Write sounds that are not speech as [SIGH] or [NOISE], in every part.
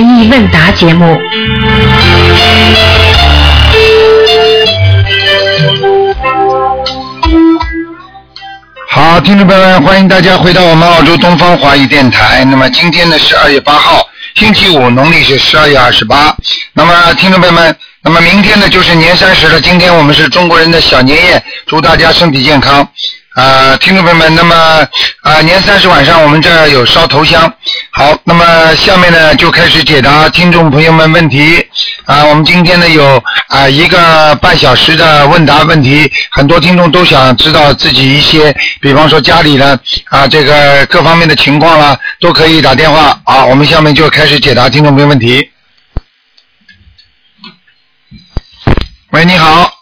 文艺问答节目。好，听众朋友们，欢迎大家回到我们澳洲东方华语电台。那么今天呢是二月八号，星期五，农历是十二月二十八。那么听众朋友们，那么明天呢就是年三十了。今天我们是中国人的小年夜，祝大家身体健康。啊，听众朋友们，那么啊，年三十晚上我们这儿有烧头香。好，那么下面呢就开始解答听众朋友们问题。啊，我们今天呢有啊一个半小时的问答问题，很多听众都想知道自己一些，比方说家里呢啊这个各方面的情况啦，都可以打电话啊。我们下面就开始解答听众朋友问题。喂，你好，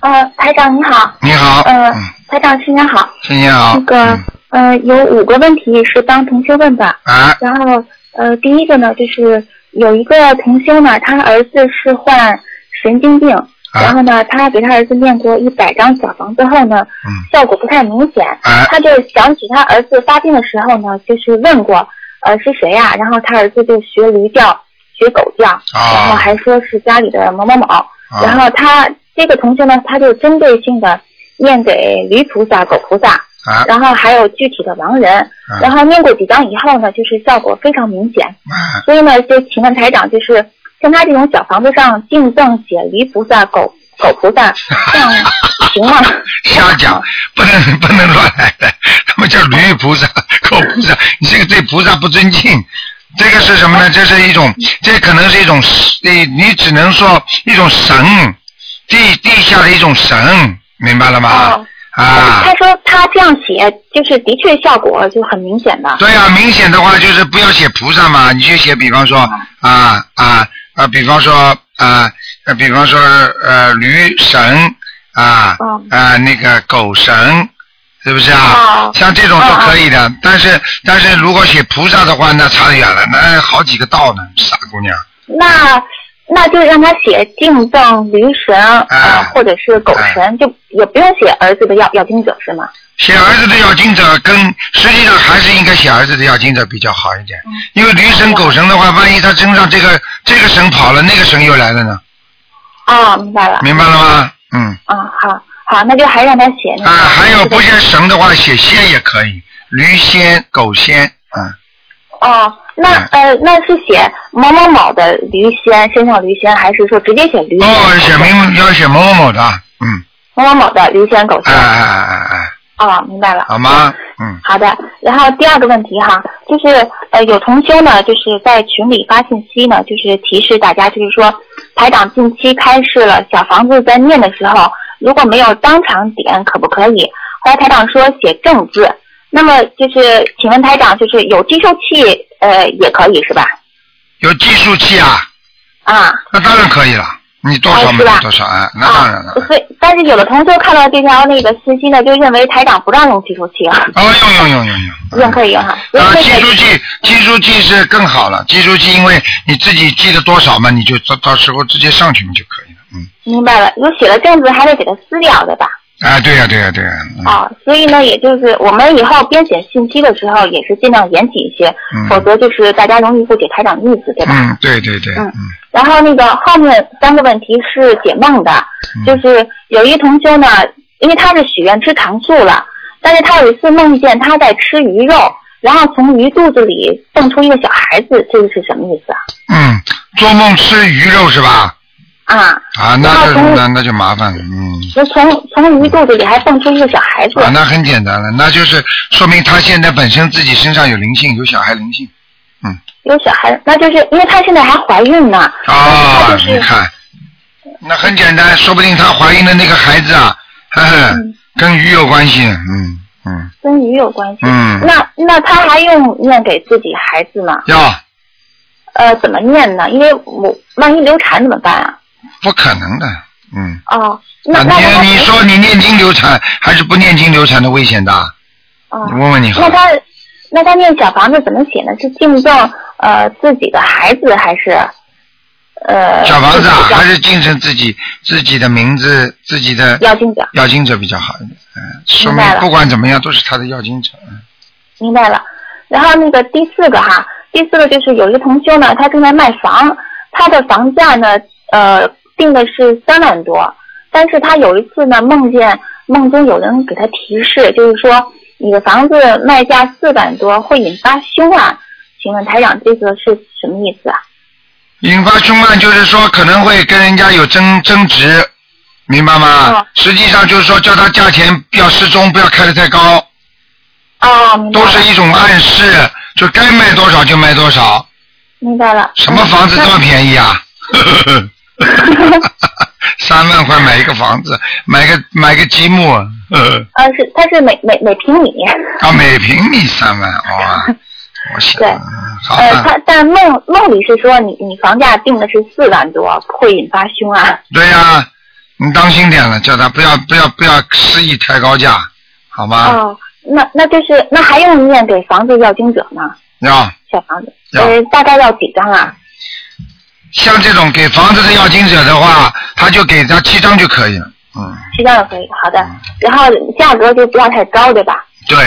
呃，台长你好，你好，呃嗯，，台长新年好。新年好，那个嗯，呃，有五个问题是帮同学问的。啊，然后呃，第一个呢，就是有一个同学呢，他儿子是患神经病，然后呢，他给他儿子念过一百张小房子后呢，嗯，效果不太明显。啊，他就想起他儿子发病的时候呢，就是问过，呃，是谁呀、然后他儿子就学驴叫，学狗叫，然后啊，还说是家里的某某某。然啊，后他这个同学呢，他就针对性的念给驴菩萨、狗菩萨，啊，然后还有具体的亡人，啊然后念过几张以后呢，就是效果非常明显。啊，所以呢，就请问台长，就是像他这种小房子上净赠写驴菩萨、狗狗菩萨，[LAUGHS] 这样行吗？[LAUGHS] 瞎讲，不能 [LAUGHS] 不能乱来的。他们叫驴菩萨、狗菩萨，你这个对菩萨不尊敬。这个是什么呢？这是一种，这可能是一种，你你只能说一种神，地地下的一种神，明白了吗哦？啊他，说他这样写，就是的确效果就很明显的。对啊，明显的话就是不要写菩萨嘛，你就写比方说啊啊啊，比方说啊，呃比方说呃驴神啊嗯啊那个狗神，是不是啊哦？像这种都可以的，但是但是如果写菩萨的话，那差得远了，那好几个道呢，傻姑娘。那那就让他写敬赠驴神啊、哎或者是狗神，就也不用写儿子的要要经者是吗？写儿子的要经者跟实际上还是应该写儿子的要经者比较好一点，因为驴神狗神的话，万一他身上这个这个神跑了，那个神又来了呢，啊，明白了。明白了吗？嗯。啊，好，好，那就还让他写那个。啊，还有不写神的话，写仙也可以，驴仙、狗仙，啊，哦，那呃，那是写某某某的驴仙，身上驴仙，还是说直接写驴仙？哦，写明要写某某某的，嗯，某某某的驴仙狗仙。哎哎哎哎哎，哦，明白了。好吗？嗯，好的，然后第二个问题哈，就是呃有同修呢，就是在群里发信息呢，就是提示大家，就是说排长近期开示了，小房子在念的时候，如果没有当场点，可不可以？后来台长说写正字，那么就是请问台长，就是有计数器呃也可以是吧？有计数器啊，啊。那当然可以了，你多少没有多少，啊，那当然了啊，，所以，但是有的同学看到这条那个信息呢，就认为台长不让用计数器啊，哦，用用用用用，[LAUGHS] 用可以用哈。啊，计数器，计数器是更好了。计数器，因为你自己记得多少嘛，你就到到时候直接上去嘛就可以了。嗯，明白了，如果写了正字，还得给它撕掉，对吧？啊，对呀、对呀、对呀、嗯啊，所以呢，也就是我们以后编写信息的时候，也是尽量严谨一些，嗯否则就是大家容易误解台长的意思，对吧？嗯，对对对，嗯嗯然后那个后面三个问题是解梦的，嗯就是有一同修呢，因为他是许愿吃糖醋了，但是他有一次梦见他在吃鱼肉，然后从鱼肚子里蹦出一个小孩子，这个是什么意思啊？嗯，做梦吃鱼肉是吧？啊，啊，那就那那就麻烦了，嗯。那从从鱼肚子里还蹦出一个小孩子，啊，那很简单了，那就是说明他现在本身自己身上有灵性，有小孩灵性。嗯有小孩，那就是因为她现在还怀孕呢，啊她就，是你看，那很简单，说不定她怀孕的那个孩子啊，呵呵嗯跟鱼有关系，嗯嗯跟鱼有关系。嗯，那那他还用念给自己孩子吗？要呃，怎么念呢？因为我万一流产怎么办啊？不可能的，嗯。哦，那啊，那他你你说你念经流产还是不念经流产的危险大？哦你，问问你好那。他那他念小房子怎么写呢？是敬重呃自己的孩子还是呃小房子啊，还是精神自己自己的名字自己的要经者？要经者比较好一点，嗯，说明不管怎么样都是他的要经者，嗯明白了。然后那个第四个哈，第四个就是有一个同修呢，他正在卖房，他的房价呢，呃，定的是三万多，但是他有一次呢，梦见梦中有人给他提示，就是说你的房子卖价四万多会引发凶案，请问台长这个是什么意思啊？引发凶案就是说可能会跟人家有争争执，明白吗？哦实际上就是说叫他价钱要适中，不要开得太高，哦，明白了，都是一种暗示，就该卖多少就卖多少。明白了。什么房子这么嗯便宜啊？[LAUGHS] [LAUGHS] 三万块买一个房子，买个买个积木，呃，啊，是它是每每每平米，啊，每平米三万，哇，[LAUGHS] 我想对，好呃，他但梦梦里是说你你房价定的是四万多，会引发凶案。对呀、你当心点了，叫他不要不要不要肆意抬高价，好吗？哦，那那就是那还用念给房子要经者吗？要小房子，要呃，大概要几张啊？像这种给房子的要经者的话，他就给他七张就可以了，嗯，七张就可以，好的。然后价格就不要太高，对吧？对，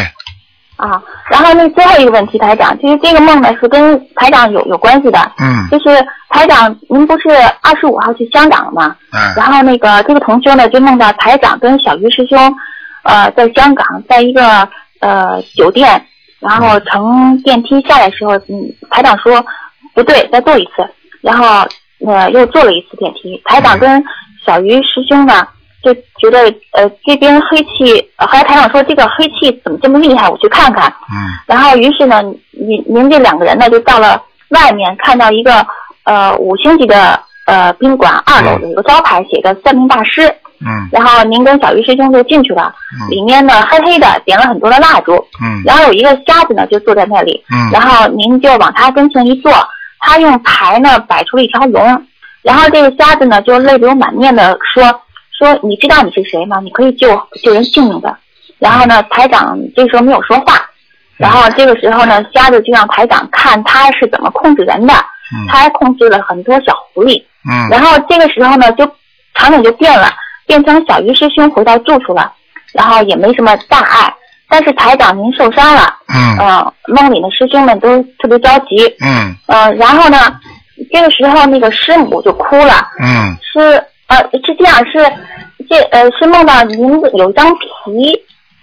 啊，然后那最后一个问题，台长，其实这个梦呢是跟台长有有关系的，嗯。就是台长，您不是二十五号去香港了吗？嗯。然后那个这个同学呢，就梦到台长跟小鱼师兄，呃，在香港，在一个呃酒店，然后乘电梯下来的时候，嗯，台长说不对，再坐一次，然后呃又坐了一次电梯，台长跟小鱼师兄呢。就觉得呃这边黑气，呃后来台长说这个黑气怎么这么厉害，我去看看。嗯。然后于是呢，您您这两个人呢就到了外面，看到一个呃五星级的呃宾馆二楼有一个招牌写着算命大师，嗯。然后您跟小鱼师兄就进去了，嗯。里面呢黑黑的，点了很多的蜡烛，嗯。然后有一个瞎子呢就坐在那里，嗯。然后您就往他跟前一坐，他用牌呢摆出了一条龙，然后这个瞎子呢就泪流满面的说说你知道你是谁吗？你可以救救人性命的。然后呢，台长这时候没有说话，然后这个时候呢，瞎子就让台长看他是怎么控制人的，嗯他还控制了很多小狐狸。嗯然后这个时候呢，就场景就变了，变成小鱼师兄回到住处了，然后也没什么大碍。但是台长您受伤了，嗯。呃，梦里的师兄们都特别着急，嗯。呃，然后呢，这个时候那个师母就哭了，嗯。是呃是这样是这呃是梦到您有一张皮，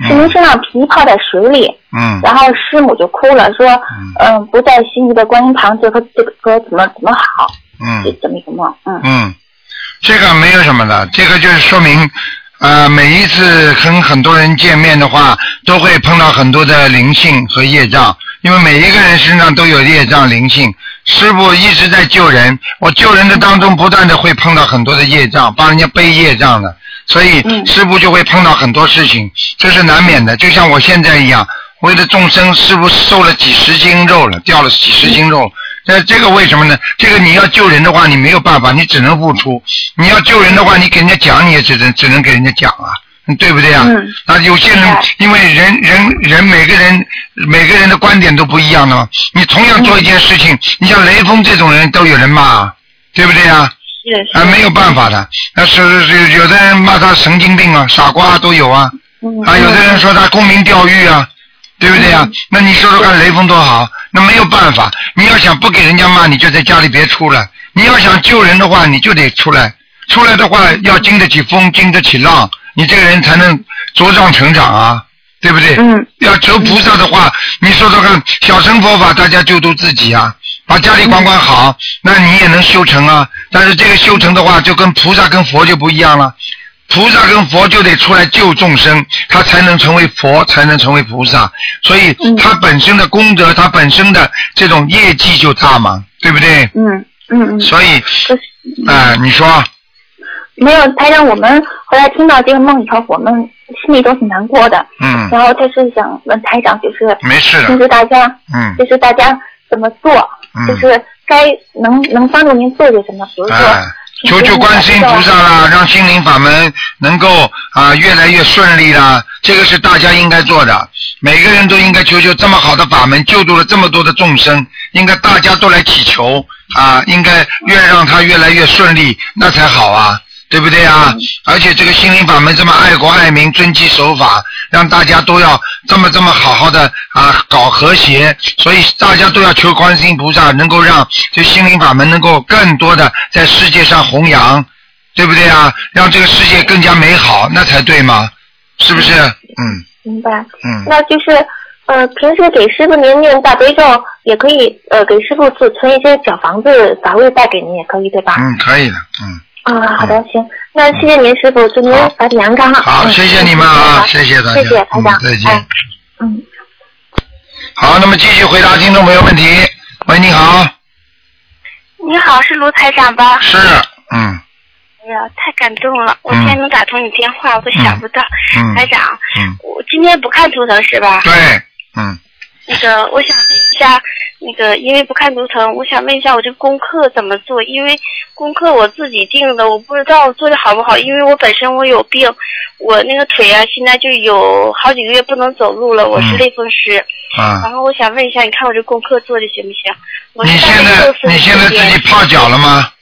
是您身上皮泡在水里，嗯。然后师母就哭了，说嗯、不在心仪的观音堂，这个这个歌怎么怎么好，嗯。怎么一个梦，嗯。嗯，这个没有什么的，这个就是说明，呃，每一次跟很多人见面的话，都会碰到很多的灵性和业障，因为每一个人身上都有业障灵性。师傅一直在救人，我救人的当中不断的会碰到很多的业障，帮人家背业障的，所以嗯师傅就会碰到很多事情，这是难免的。就像我现在一样，为了众生，是不是瘦了几十斤肉了，掉了几十斤肉。那这个为什么呢？这个你要救人的话，你没有办法，你只能付出；你要救人的话，你给人家讲，你也只能只能给人家讲啊，对不对啊？嗯啊，有些人因为人人人每个人每个人的观点都不一样的嘛。你同样做一件事情，你像雷锋这种人都有人骂啊，对不对啊？是啊，没有办法的。那是是有的人骂他神经病啊、傻瓜都有啊。嗯啊，有的人说他沽名钓誉啊，对不对呀、那你说说看，雷锋多好，那没有办法。你要想不给人家骂，你就在家里别出来；你要想救人的话，你就得出来。出来的话，要经得起风，经得起浪，你这个人才能茁壮成长啊，对不对？嗯要求菩萨的话，你说说看，小乘佛法大家救度自己啊，把家里管管好，那你也能修成啊。但是这个修成的话，就跟菩萨跟佛就不一样了。菩萨跟佛就得出来救众生，他才能成为佛，才能成为菩萨。所以嗯他本身的功德，他本身的这种业绩就大嘛，对不对？嗯嗯嗯，所以，啊、你说，没有台长，我们后来听到这个梦以后，我们心里都挺难过的。嗯，然后他是想问台长，就是没事的平，时大家，嗯，就是大家怎么做，嗯就是该能能帮助您做些什么，比如说。哎，求求观世音菩萨啦，[LAUGHS] 让心灵法门能够啊越来越顺利啦，这个是大家应该做的。每个人都应该求求这么好的法门，救度了这么多的众生，应该大家都来祈求啊，应该越让他越来越顺利，那才好啊，对不对啊？而且这个心灵法门这么爱国爱民、遵纪守法，让大家都要这么这么好好的啊搞和谐，所以大家都要求观世音菩萨能够让这心灵法门能够更多的在世界上弘扬，对不对啊？让这个世界更加美好，那才对嘛，是不是？嗯明白。嗯。那就是呃，平时给师傅您念大悲咒，也可以呃给师傅存存一些小房子法会带给您，也可以对吧？嗯，可以的，嗯。啊，好的，行，那谢谢您师傅，祝您好法体安康。好，嗯谢谢你们啊，谢谢大家，谢谢台长嗯，再见。哎嗯。好，那么继续回答听众朋友问题。喂，你好，你好，是卢台长吧？是，嗯哎呀，太感动了！我嗯今天能打通你电话，我都想不到。嗯台长，嗯，我今天不看图腾是吧？对，嗯，那个，我想问一下，那个，因为不看图腾，我想问一下，我这功课怎么做？因为功课我自己定的，我不知道做的好不好。因为我本身我有病，我那个腿啊，现在就有好几个月不能走路了，我是嗯类风湿。啊然，后我想问一下，你看我这功课做的行不行？我你现在你现在自己泡脚了吗？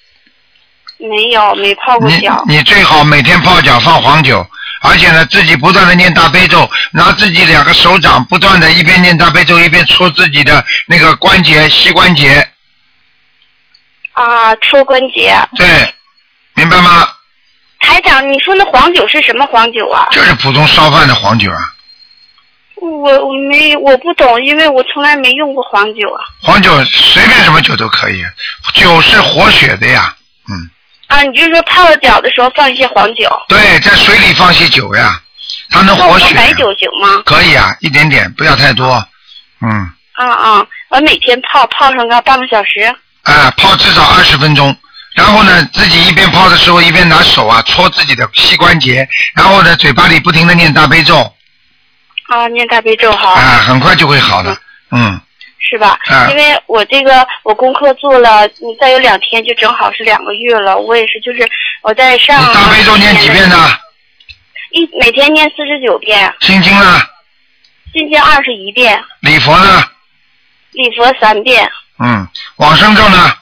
没有，没泡过你脚。你最好每天泡脚放黄酒，而且呢自己不断的念大悲咒，拿自己两个手掌不断的一边念大悲咒一边搓自己的那个关节膝关节，啊，搓关节。对，明白吗？台长，你说那黄酒是什么黄酒啊？就是普通烧饭的黄酒啊，我我没我不懂，因为我从来没用过黄酒啊。黄酒随便什么酒都可以，酒是活血的呀，嗯。啊，你就是说泡了脚的时候放一些黄酒，对，在水里放些酒呀，它能活血。白酒行吗？可以啊，一点点，不要太多。嗯，啊啊，我每天泡泡上个半个小时。啊，泡至少二十分钟，然后呢，自己一边泡的时候一边拿手啊搓自己的膝关节，然后呢，嘴巴里不停的念大悲咒，啊，念大悲咒哈。啊，很快就会好的。嗯，是吧？啊因为我这个我功课做了，你再有两天就正好是两个月了。我也是，就是我在上。你大悲咒念几遍呢？一每天念四十九遍，心经呢？心经二十一遍，礼佛呢？礼佛三遍。嗯，往生咒呢？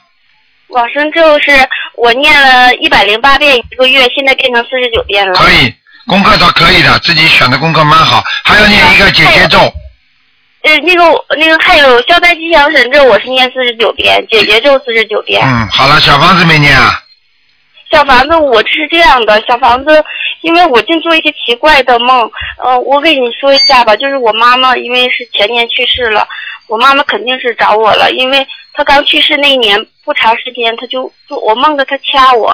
往生咒是我念了一百零八遍一个月，现在变成四十九遍了。可以，功课倒可以的，自己选的功课蛮好，还要念一个姐姐咒。呃，那个那个还有消灾吉祥神咒，我是念四十九遍，姐姐咒四十九遍。嗯，好了，小房子没念啊？小房子，我是这样的，小房子，因为我净做一些奇怪的梦。呃，我给你说一下吧，就是我妈妈因为是前年去世了，我妈妈肯定是找我了，因为她刚去世那一年不长时间，她就就我梦着她掐我，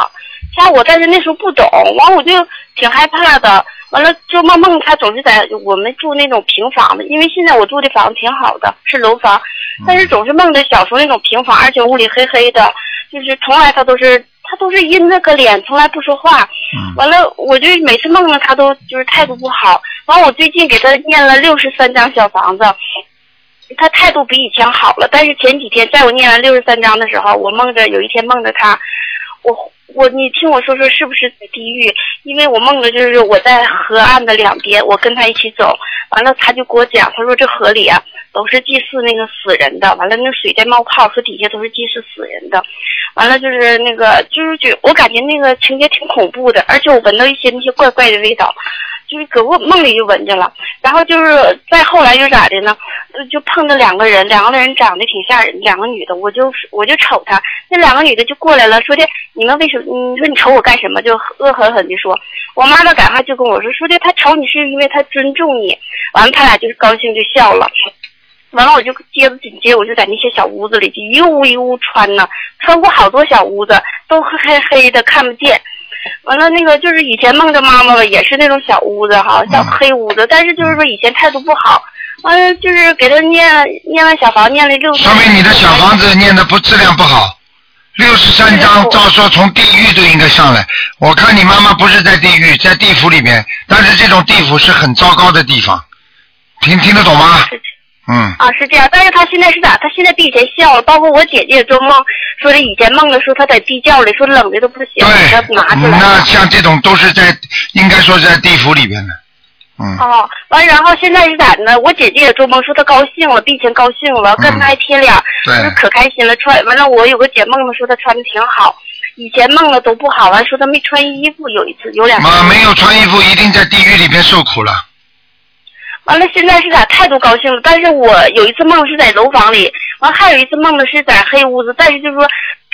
掐我，但是那时候不懂，完我就挺害怕的。完了，做梦梦他总是在我们住那种平房的，因为现在我住的房子挺好的，是楼房，但是总是梦着小时候那种平房，而且屋里黑黑的，就是从来他都是他都是阴着个脸，从来不说话。嗯完了，我就每次梦着他都就是态度不好。完，我最近给他念了六十三张小房子，他态度比以前好了。但是前几天在我念完六十三章的时候，我梦着有一天梦着他，我我你听我说说是不是在地狱？因为我梦着就是我在河岸的两边，我跟他一起走，完了他就给我讲，他说这河里啊都是祭祀那个死人的，完了那水在冒泡，说底下都是祭祀死人的。完了就是那个，就是觉我感觉那个情节挺恐怖的，而且我闻到一些那些怪怪的味道，就是搁我梦里就闻见了。然后就是再后来又咋的呢？就碰着两个人，两个人长得挺吓人，两个女的，我就我就瞅她，那两个女的就过来了，说的你们为什么？你说你瞅我干什么？就恶狠狠地说。我妈妈赶快就跟我说，说的她瞅你是因为她尊重你。完了，他俩就是高兴就笑了。完了，我就接着紧接着，我就在那些小屋子里，就一屋一屋穿呢，穿过好多小屋子，都黑黑的，看不见。完了，那个就是以前梦着妈妈吧，也是那种小屋子哈，小黑屋子，但是就是说以前态度不好。完了，就是给他念念完小房，念了六。说明你的小房子念的不质量不好。六十三章照说从地狱都应该上来。我看你妈妈不是在地狱，在地府里面，但是这种地府是很糟糕的地方，听听得懂吗？是嗯，啊，是这样，但是他现在是咋？他现在比以前笑了，包括我姐姐也做梦，说的以前梦的时候他在地窖里，说冷的都不行，对给他拿出，来那。像这种都是在应该说是在地府里边的。嗯，哦，完，然后现在是咋的呢？我姐姐也做梦说她高兴了，比以前高兴了，跟她还贴脸，对就是可开心了。穿完了，我有个姐梦的说她穿的挺好，以前梦了都不好，完说她没穿衣服，有一次有两次。妈没有穿衣服，一定在地狱里边受苦了。完了，现在是咋态度高兴了，但是我有一次梦是在楼房里，完还有一次梦的是在黑屋子，但是就是说，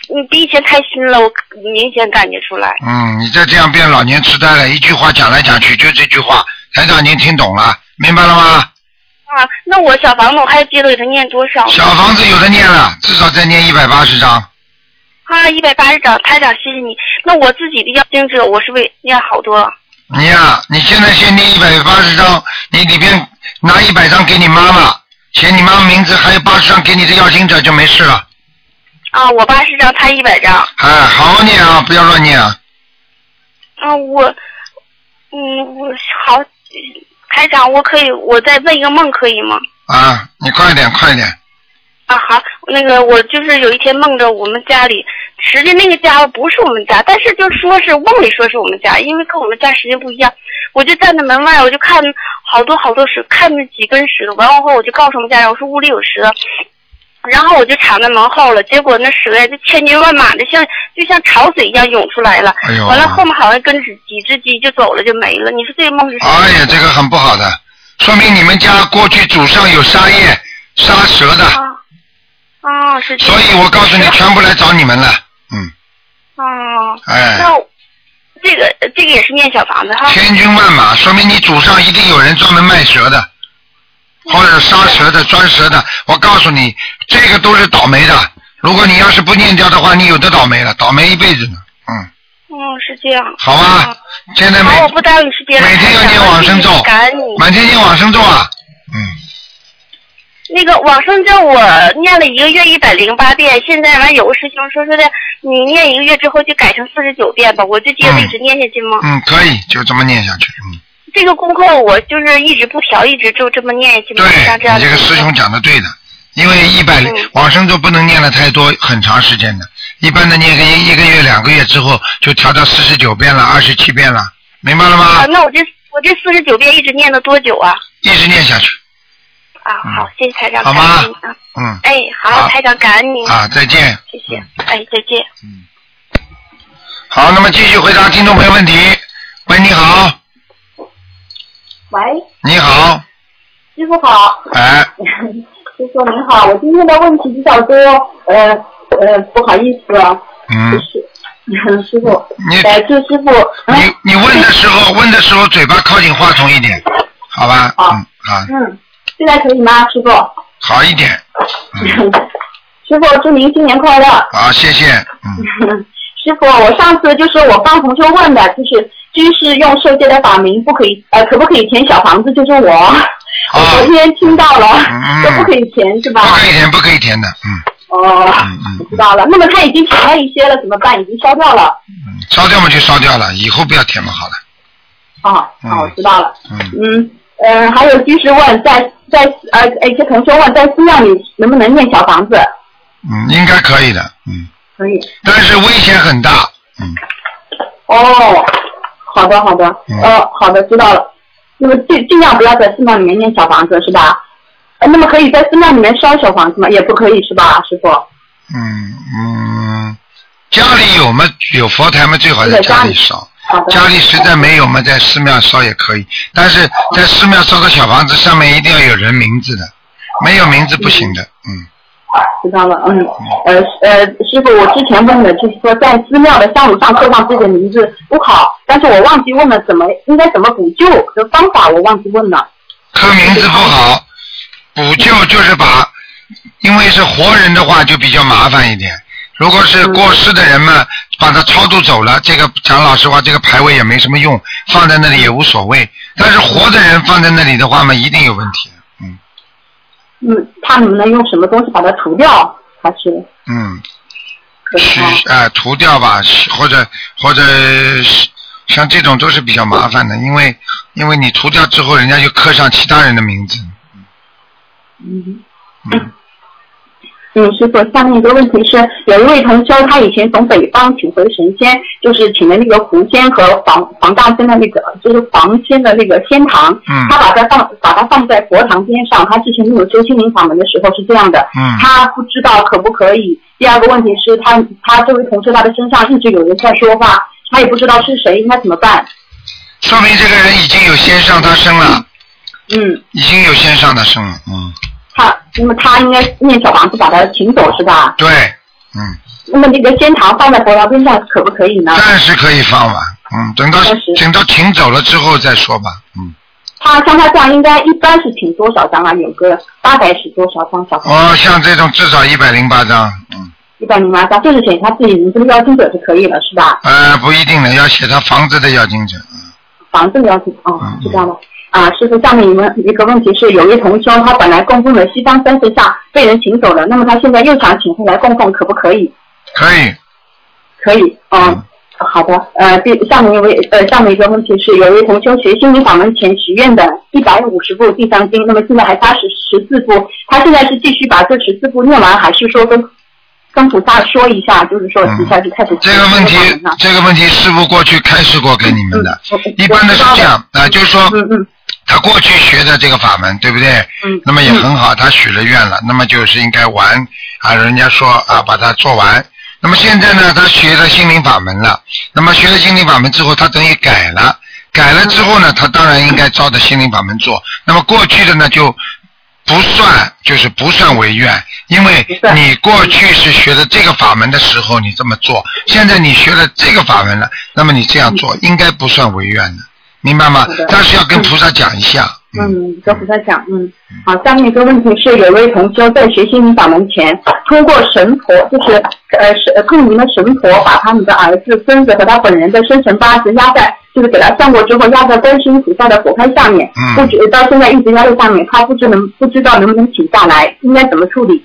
你比以前开心了，我明显感觉出来。嗯，你再这样变老年痴呆了，一句话讲来讲去就这句话，台长您听懂了，明白了吗？啊，那我小房子我还要接着给他念多少？小房子有的念了，至少再念一百八十张。啊，一百八十张，台长，谢谢你。那我自己的要精者，我是不是念好多了？你呀、你现在先念一百八十张，你里边拿一百张给你妈妈，写你妈妈名字，还有八十张给你的要经者就没事了。啊，我八十张，他一百张。哎，好好念啊，不要乱念啊。啊，我，嗯，我好，台长，我可以，我再问一个梦可以吗？啊，你快点，快点。啊，好，那个我就是有一天梦着我们家里，实际那个家不是我们家，但是就说是梦里说是我们家，因为跟我们家时间不一样。我就站在门外，我就看好多好多石，看那几根石头，完了后我就告诉我们家人，我说屋里有蛇，然后我就藏在门后了。结果那蛇呀，就千军万马的，像就像潮水一样涌出来了。哎呦完了后面好像跟几几只鸡就走了，就没了。你说这个梦是？哎呀，这个很不好的，说明你们家过去祖上有杀业，杀蛇的，啊啊，是这样。所以我告诉你，全部来找你们了。嗯，哦，哎，那这个这个也是念小房子哈。千军万马，说明你祖上一定有人专门卖蛇的，或者杀蛇的、抓蛇的。我告诉你，这个都是倒霉的。如果你要是不念掉的话，你有的倒霉了，倒霉一辈子呢。嗯，嗯，是这样。好吧，现在每好，我不耽误你时间了。每天要念往生咒感恩你。满天念往生咒啊。嗯，那个往生咒我念了一个月一百零八遍，现在完有个师兄说说的，你念一个月之后就改成四十九遍吧，我就接着一直念下去吗？嗯，可以，就这么念下去。嗯，这个功课我就是一直不调，一直就这么念下去吗？对，样你这个师兄讲的对的，因为一百嗯往生咒不能念了太多，很长时间的。一般的念个一一个月、两个月之后，就调到四十九遍了、二十七遍了，明白了吗啊，？那我这我这四十九遍一直念了多久啊？一直念下去。啊，好，谢谢台长，好吗？感谢你啊。嗯，哎，好，好。台长，感恩您，啊，再见。谢谢，哎，再见。嗯。好，那么继续回答听众朋友问题。喂，你好，喂，你好，师傅好，哎，[LAUGHS] 师傅您好，我今天的问题比较多，呃呃，不好意思啊，就嗯，是 [LAUGHS] 师傅，你来，祝师傅，嗯。你你问的时候问的时候嘴巴靠近话筒一点，好吧？好。嗯，好，嗯，现在可以吗，师傅？好一点。嗯，[LAUGHS] 师傅，祝您新年快乐。好，谢谢。嗯，[LAUGHS] 师傅，我上次就是我帮同学问的，就是居士用受戒的法名不可以，呃，可不可以填小房子？就是我，我昨天听到了，嗯说不可以填是吧？不可以填，不可以填的。嗯哦，嗯嗯我知道了。那么他已经填了一些了，怎么办？已经烧掉了。嗯，烧掉嘛就烧掉了，以后不要填嘛，好了。哦，嗯好，我知道了。嗯，嗯，呃，还有居士问，在在呃，一些同学问，在寺庙里能不能念小房子？嗯，应该可以的。嗯，可以。但是危险很大。嗯，哦，好的好的，嗯呃，好的，知道了。那么尽尽量不要在寺庙里面念小房子，是吧？呃那么可以在寺庙里面烧小房子吗？也不可以是吧，师傅？嗯嗯，家里有嘛有佛台嘛，最好在家里烧。家里实在没有嘛，在寺庙烧也可以，但是在寺庙烧个小房子，上面一定要有人名字的，没有名字不行的。嗯，知道了，嗯，呃呃，师傅，我之前问的就是说，在寺庙的香炉上刻上自己的名字不好，但是我忘记问了怎么应该怎么补救的方法，我忘记问了。刻名字不好，补救就是把，因为是活人的话就比较麻烦一点。如果是过世的人嘛，把他超度走了，这个讲老实话，这个牌位也没什么用，放在那里也无所谓。但是活的人放在那里的话嘛，一定有问题。嗯嗯，他能不能用什么东西把它除掉？还是嗯。可以去吗？啊、涂掉吧，或者或者像这种都是比较麻烦的，因为因为你涂掉之后，人家就刻上其他人的名字。嗯。嗯，嗯，师傅，下面一个问题是，有一位同修，他以前从北方请回神仙，就是请的那个狐仙和黄黄大仙的那个，就是黄仙的那个仙堂，嗯他把它放把它放在佛堂边上。他之前没有修心灵法门的时候是这样的，嗯他不知道可不可以第二个问题是他他这位同事他的身上一直有人在说话，他也不知道是谁，应该怎么办？说明这个人已经有先上他身了，嗯，已经有先上他身了，嗯，他那么他应该念小房子把他请走是吧？对，嗯，那么那个仙堂放在佛堂边上可不可以呢？暂时可以放吧，嗯，等到暂时等到请走了之后再说吧，嗯，他像他这样应该一般是请多少张啊？有个大概是多少张小房子？哦，像这种至少一百零八张，嗯，一百零八张，就是写他自己名字的邀请者就可以了是吧？呃，不一定的，要写他房子的邀请者，嗯房子的邀请哦嗯，是这样的。啊，师傅，下面一问一个问题是，有一位同修，他本来供奉的西方三圣像被人请走了，那么他现在又想请回来供奉，可不可以？可以，可以，嗯，好的。呃，第下面一位呃，下面一个问题是，有一位同修学心灵法门前许愿的一百五十部地藏经，那么现在还差十十四部，他现在是继续把这十四部念完，还是说跟跟菩萨说一下，就是说嗯。接下就开始这个问题这个问题师傅过去开示过给你们的，嗯一般的是这样啊、就是说嗯嗯。他过去学的这个法门，对不对？嗯那么也很好，他许了愿了，那么就是应该完啊，人家说啊，把它做完。那么现在呢，他学了心灵法门了，那么学了心灵法门之后，他等于改了，改了之后呢，他当然应该照着心灵法门做。那么过去的呢，就不算，就是不算违愿，因为你过去是学的这个法门的时候，你这么做，现在你学了这个法门了，那么你这样做应该不算违愿的，明白吗？但是要跟菩萨讲一下。嗯，嗯，跟菩萨讲，嗯，好，下面一个问题是，有位同修在学心灵法门前，通过神婆，就是呃神呃通灵的神婆，把他们的儿子、孙子和他本人的生辰八字压在，就是给他算过之后压在观世音菩萨的佛龛下面，嗯。不知到现在一直压在下面，他不知能不知道能不能请下来，应该怎么处理？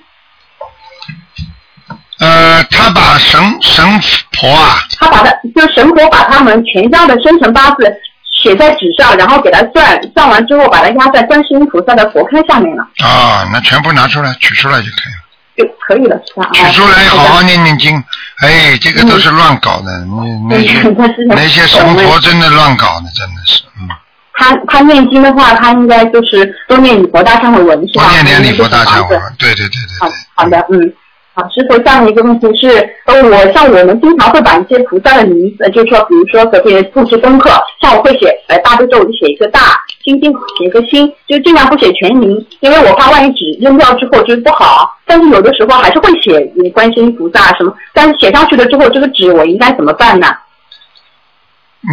呃，他把神神婆啊，他把他就是神婆把他们全家的生辰八字写在纸上，然后给他算，算完之后把它压在观世音菩萨的佛龛下面了，啊，那全部拿出来，取出来就可以了。就可以了，是吧？取出来，哦好好念念经。哎，这个都是乱搞的，那那些 [LAUGHS] 那些神佛真的乱搞的，真的是，嗯，他他念经的话，他应该就是多念礼佛大忏悔文是吧？多念点礼佛大忏悔对文，对对对对好对。好的，嗯。好，师傅，下面一个问题是，呃，我像我们经常会把一些菩萨的名字，就是说，比如说给别人布置功课，像我会写呃大悲咒，我就写一个大，心经写一个心，就尽量不写全名，因为我怕万一纸扔掉之后就是不好。但是有的时候还是会写呃观世音菩萨什么，但是写上去了之后，这个纸我应该怎么办呢？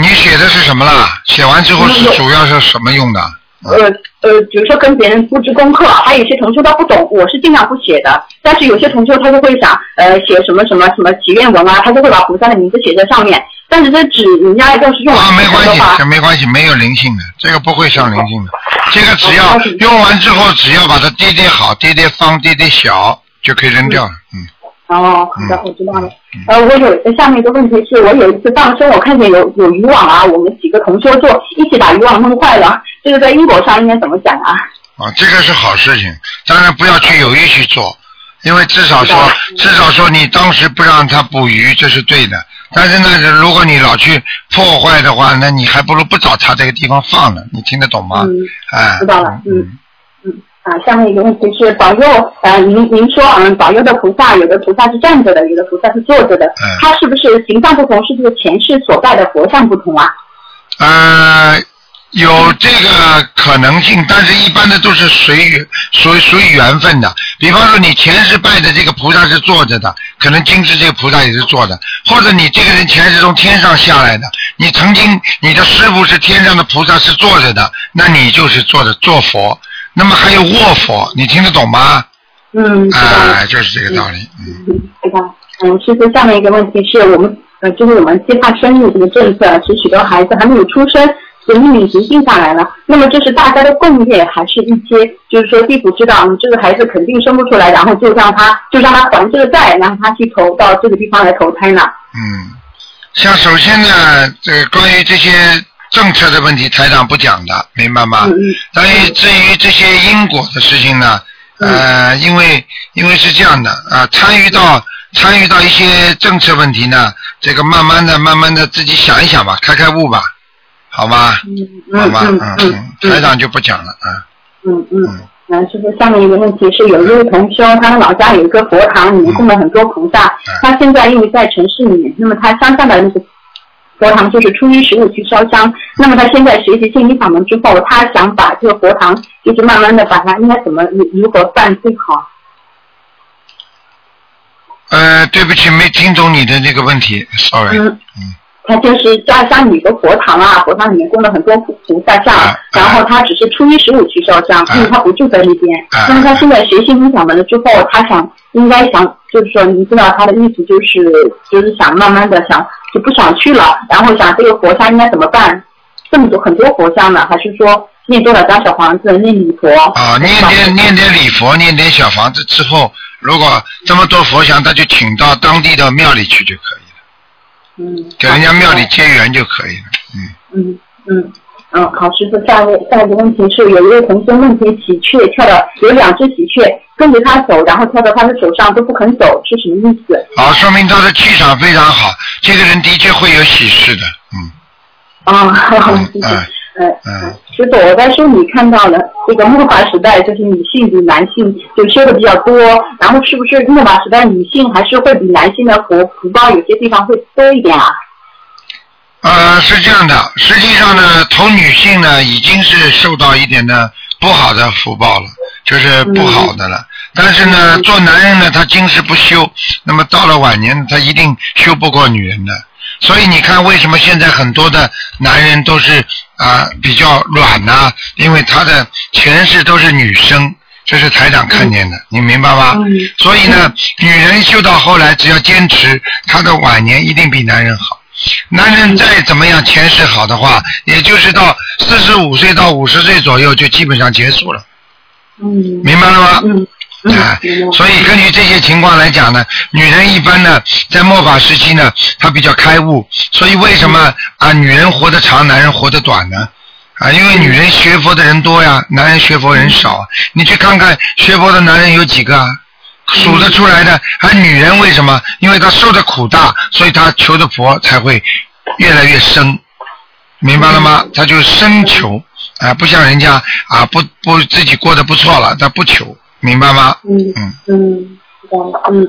你写的是什么啦？写完之后是主要是什么用的？呃呃，比如说跟别人布置功课，还有一些同学他不懂，我是尽量不写的。但是有些同学他就会想，呃，写什么什么什么祈愿文啊，他就会把菩萨的名字写在上面。但是这纸人家要是用啊，完没关系，没关系，没有灵性的，这个不会上灵性的。这个只要哦用完之后，只要把它叠叠好，叠叠方，叠叠小，就可以扔掉了。嗯。哦，好的，我知道了。嗯呃，我有下面一个问题是，我有一次放生，我看见有有渔网啊，我们几个同修做一起把渔网弄坏了，这个在因果上应该怎么讲啊？啊，这个是好事情，当然不要去有意去做，因为至少说，至少说你当时不让他捕鱼，这是对的。但是呢，如果你老去破坏的话，那你还不如不找他这个地方放呢，你听得懂吗？嗯，哎，知道了嗯嗯啊，下面一个问题是保佑，呃，您您说，嗯，保佑的菩萨，有的菩萨是站着的，有的菩萨是坐着的，嗯它是不是形象不同，是这个前世所拜的佛像不同啊？呃，有这个可能性，但是一般的都是随缘，属属于缘分的。比方说，你前世拜的这个菩萨是坐着的，可能今世这个菩萨也是坐的；或者你这个人前世从天上下来的，你曾经你的师傅是天上的菩萨是坐着的，那你就是坐着坐佛。那么还有卧佛，你听得懂吗？嗯，知道了。哎，就是这个道理。嗯，嗯，知道。嗯，师傅，下面一个问题是我们呃，就是我们计划生育这个政策，使许多孩子还没有出生，所以命令已经定下来了。那么这是大家的共业，还是一些就是说地府知道你这个孩子肯定生不出来，然后就让他就让他还这个债，让他去投到这个地方来投胎呢？嗯，像首先呢，这个关于这些政策的问题，台长不讲的，明白吗？嗯嗯但是至于这些因果的事情呢，呃，因为因为是这样的啊、参与到参与到一些政策问题呢，这个慢慢的、慢慢的自己想一想吧，开开悟吧，好吧，嗯好吧，嗯嗯台长就不讲了啊，嗯嗯。嗯，师傅，下面一个问题是，有一位同修，他的老家有一个佛堂，里面供了很多菩萨。他现在因为在城市里面，那么他乡下的那个佛堂就是初一十五去烧香。那么他现在学习心理法门之后，他想把这个佛堂，就是慢慢的把它应该怎么如如何办最好？呃，对不起，没听懂你的那个问题，sorry。嗯，他就是家乡有个佛堂啊，佛堂里面供了很多菩菩萨像，啊然后他只是初一十五去烧香，啊因为他不住在那边。啊那么他现在学习分享门了之后，他想应该想就是说，你知道他的意思就是就是想慢慢的想就不想去了，然后想这个佛像应该怎么办？这么多很多佛像呢，还是说念多少张小房子，念礼佛？啊，念点念点礼佛，念点小房子之后，如果这么多佛像，他就请到当地的庙里去就可以了，嗯，给人家庙里结缘就可以了。嗯，嗯嗯嗯，好，师傅，下一个下一个问题是，有一位同学问：题喜鹊跳到有两只喜鹊跟着他走，然后跳到他的手上都不肯走，是什么意思？好，说明他的气场非常好，这个人的确会有喜事的。嗯啊，谢谢。嗯呃，嗯，师傅，我在书里看到了这个木法时代，就是女性比男性就修的比较多，然后是不是木法时代女性还是会比男性的福福报有些地方会多一点啊？呃，是这样的，实际上呢，投女性呢已经是受到一点的不好的福报了，就是不好的了。但是呢，做男人呢，他今世不修，那么到了晚年，他一定修不过女人的。所以你看，为什么现在很多的男人都是啊、比较软呐、因为他的前世都是女生，这是台长看见的，你明白吗？嗯所以呢，女人修到后来，只要坚持，她的晚年一定比男人好。男人再怎么样前世好的话，也就是到四十五岁到五十岁左右就基本上结束了，嗯明白了吗？嗯啊嗯，所以根据这些情况来讲呢，女人一般呢，在末法时期呢，她比较开悟，所以为什么啊，女人活得长，男人活得短呢？啊，因为女人学佛的人多呀，男人学佛人少啊。你去看看学佛的男人有几个啊？数得出来的，而女人为什么？因为她受的苦大，所以她求的佛才会越来越深，明白了吗？她就深求啊，不像人家啊，不不自己过得不错了，她不求，明白吗？嗯嗯，嗯，知道了，嗯。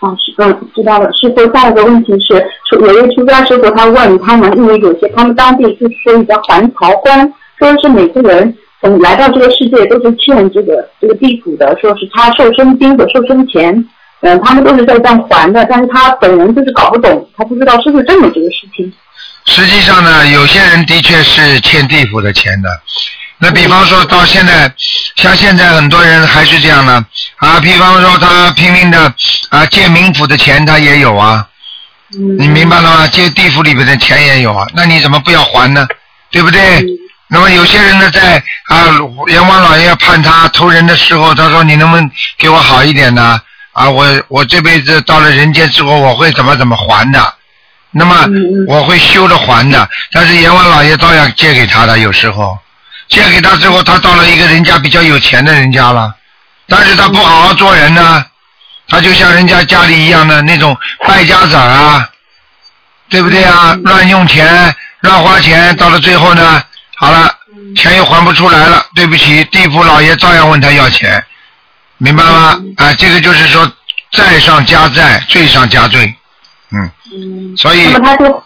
啊，是嗯，知道了。师傅，下一个问题是，出有一位出家师傅，他问他们，因为有些他们当地就是说一个还朝官，说是每个人从来到这个世界都是欠这个这个地府的，说是他受生金和受生钱，嗯，他们都是在这样还的，但是他本人就是搞不懂，他不知道是不是真有这个事情。实际上呢，有些人的确是欠地府的钱的。那比方说到现在，像现在很多人还是这样的啊。比方说他拼命的啊借冥府的钱，他也有啊。嗯，你明白了吗？借地府里边的钱也有啊，那你怎么不要还呢？对不对？嗯那么有些人呢，在啊阎王老爷判他投人的时候，他说你能不能给我好一点呢？啊，我我这辈子到了人间之后，我会怎么怎么还的？那么我会修着还的，但是阎王老爷照样借给他的，有时候借给他之后，他到了一个人家比较有钱的人家了，但是他不好好做人呢，他就像人家家里一样的那种败家子啊，对不对啊？乱用钱、乱花钱，到了最后呢，好了，钱又还不出来了，对不起，地府老爷照样问他要钱，明白吗？啊，这个就是说债上加债，罪上加罪，嗯，所以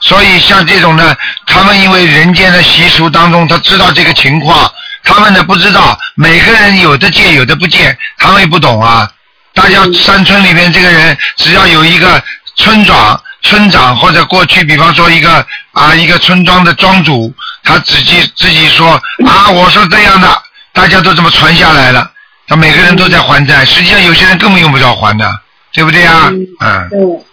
所以像这种呢，他们因为人间的习俗当中，他知道这个情况，他们呢不知道，每个人有的借有的不借，他们也不懂啊。大家山村里面这个人，只要有一个村长、村长或者过去，比方说一个啊一个村庄的庄主，他自己自己说啊，我说这样的，大家都这么传下来了，他每个人都在还债，实际上有些人根本用不着还的，对不对啊？嗯。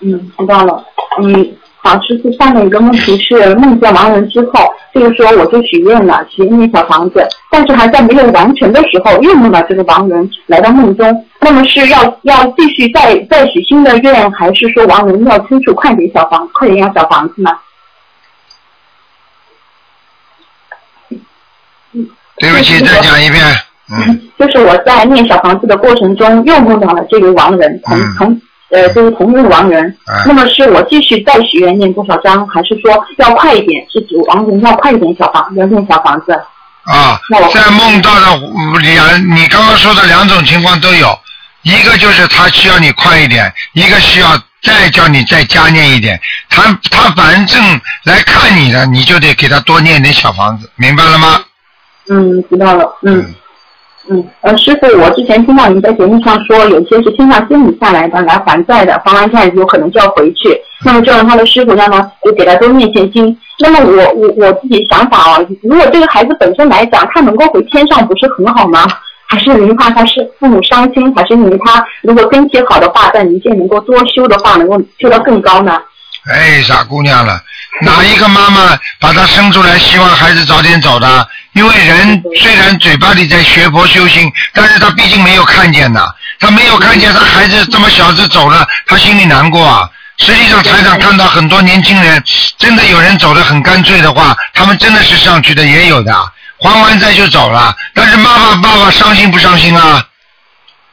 对，嗯，知道了。嗯，老，师傅，下面一个问题是梦见亡人之后，这个时候我就许愿了，许愿小房子，但是还在没有完成的时候，又梦到这个亡人来到梦中，那么是要要继续再再许新的愿，还是说亡人要催促快点小房，快点要小房子呢？对不起，再讲一遍。嗯，[LAUGHS] 就是我在念小房子的过程中，又梦到了这个亡人，从嗯同呃，就是同一个亡人。啊那么是我继续再许愿念多少张，还是说要快一点？是指亡人要快一点小房要念小房子？啊我，在梦到的两，你刚刚说的两种情况都有，一个就是他需要你快一点，一个需要再叫你再加念一点。他他反正来看你的，你就得给他多念点小房子，明白了吗？嗯，知道了，嗯。嗯，嗯呃，师傅，我之前听到您在节目上说，有些是天上仙女下来的来还债的，还完债有可能就要回去。那么这样他的师傅让他，就给他多念些经。那么我我我自己想法啊，如果这个孩子本身来讲，他能够回天上，不是很好吗？还是您怕他是父母伤心，还是因为他如果根基好的话，在民间能够多修的话，能够修到更高呢？哎，傻姑娘了，哪一个妈妈把他生出来，希望孩子早点走的？因为人虽然嘴巴里在学佛修心，但是他毕竟没有看见呐，他没有看见他孩子这么小就走了，他心里难过啊。实际上，台长看到很多年轻人，真的有人走得很干脆的话，他们真的是上去的，也有的，还完债就走了。但是妈妈爸爸伤心不伤心啊？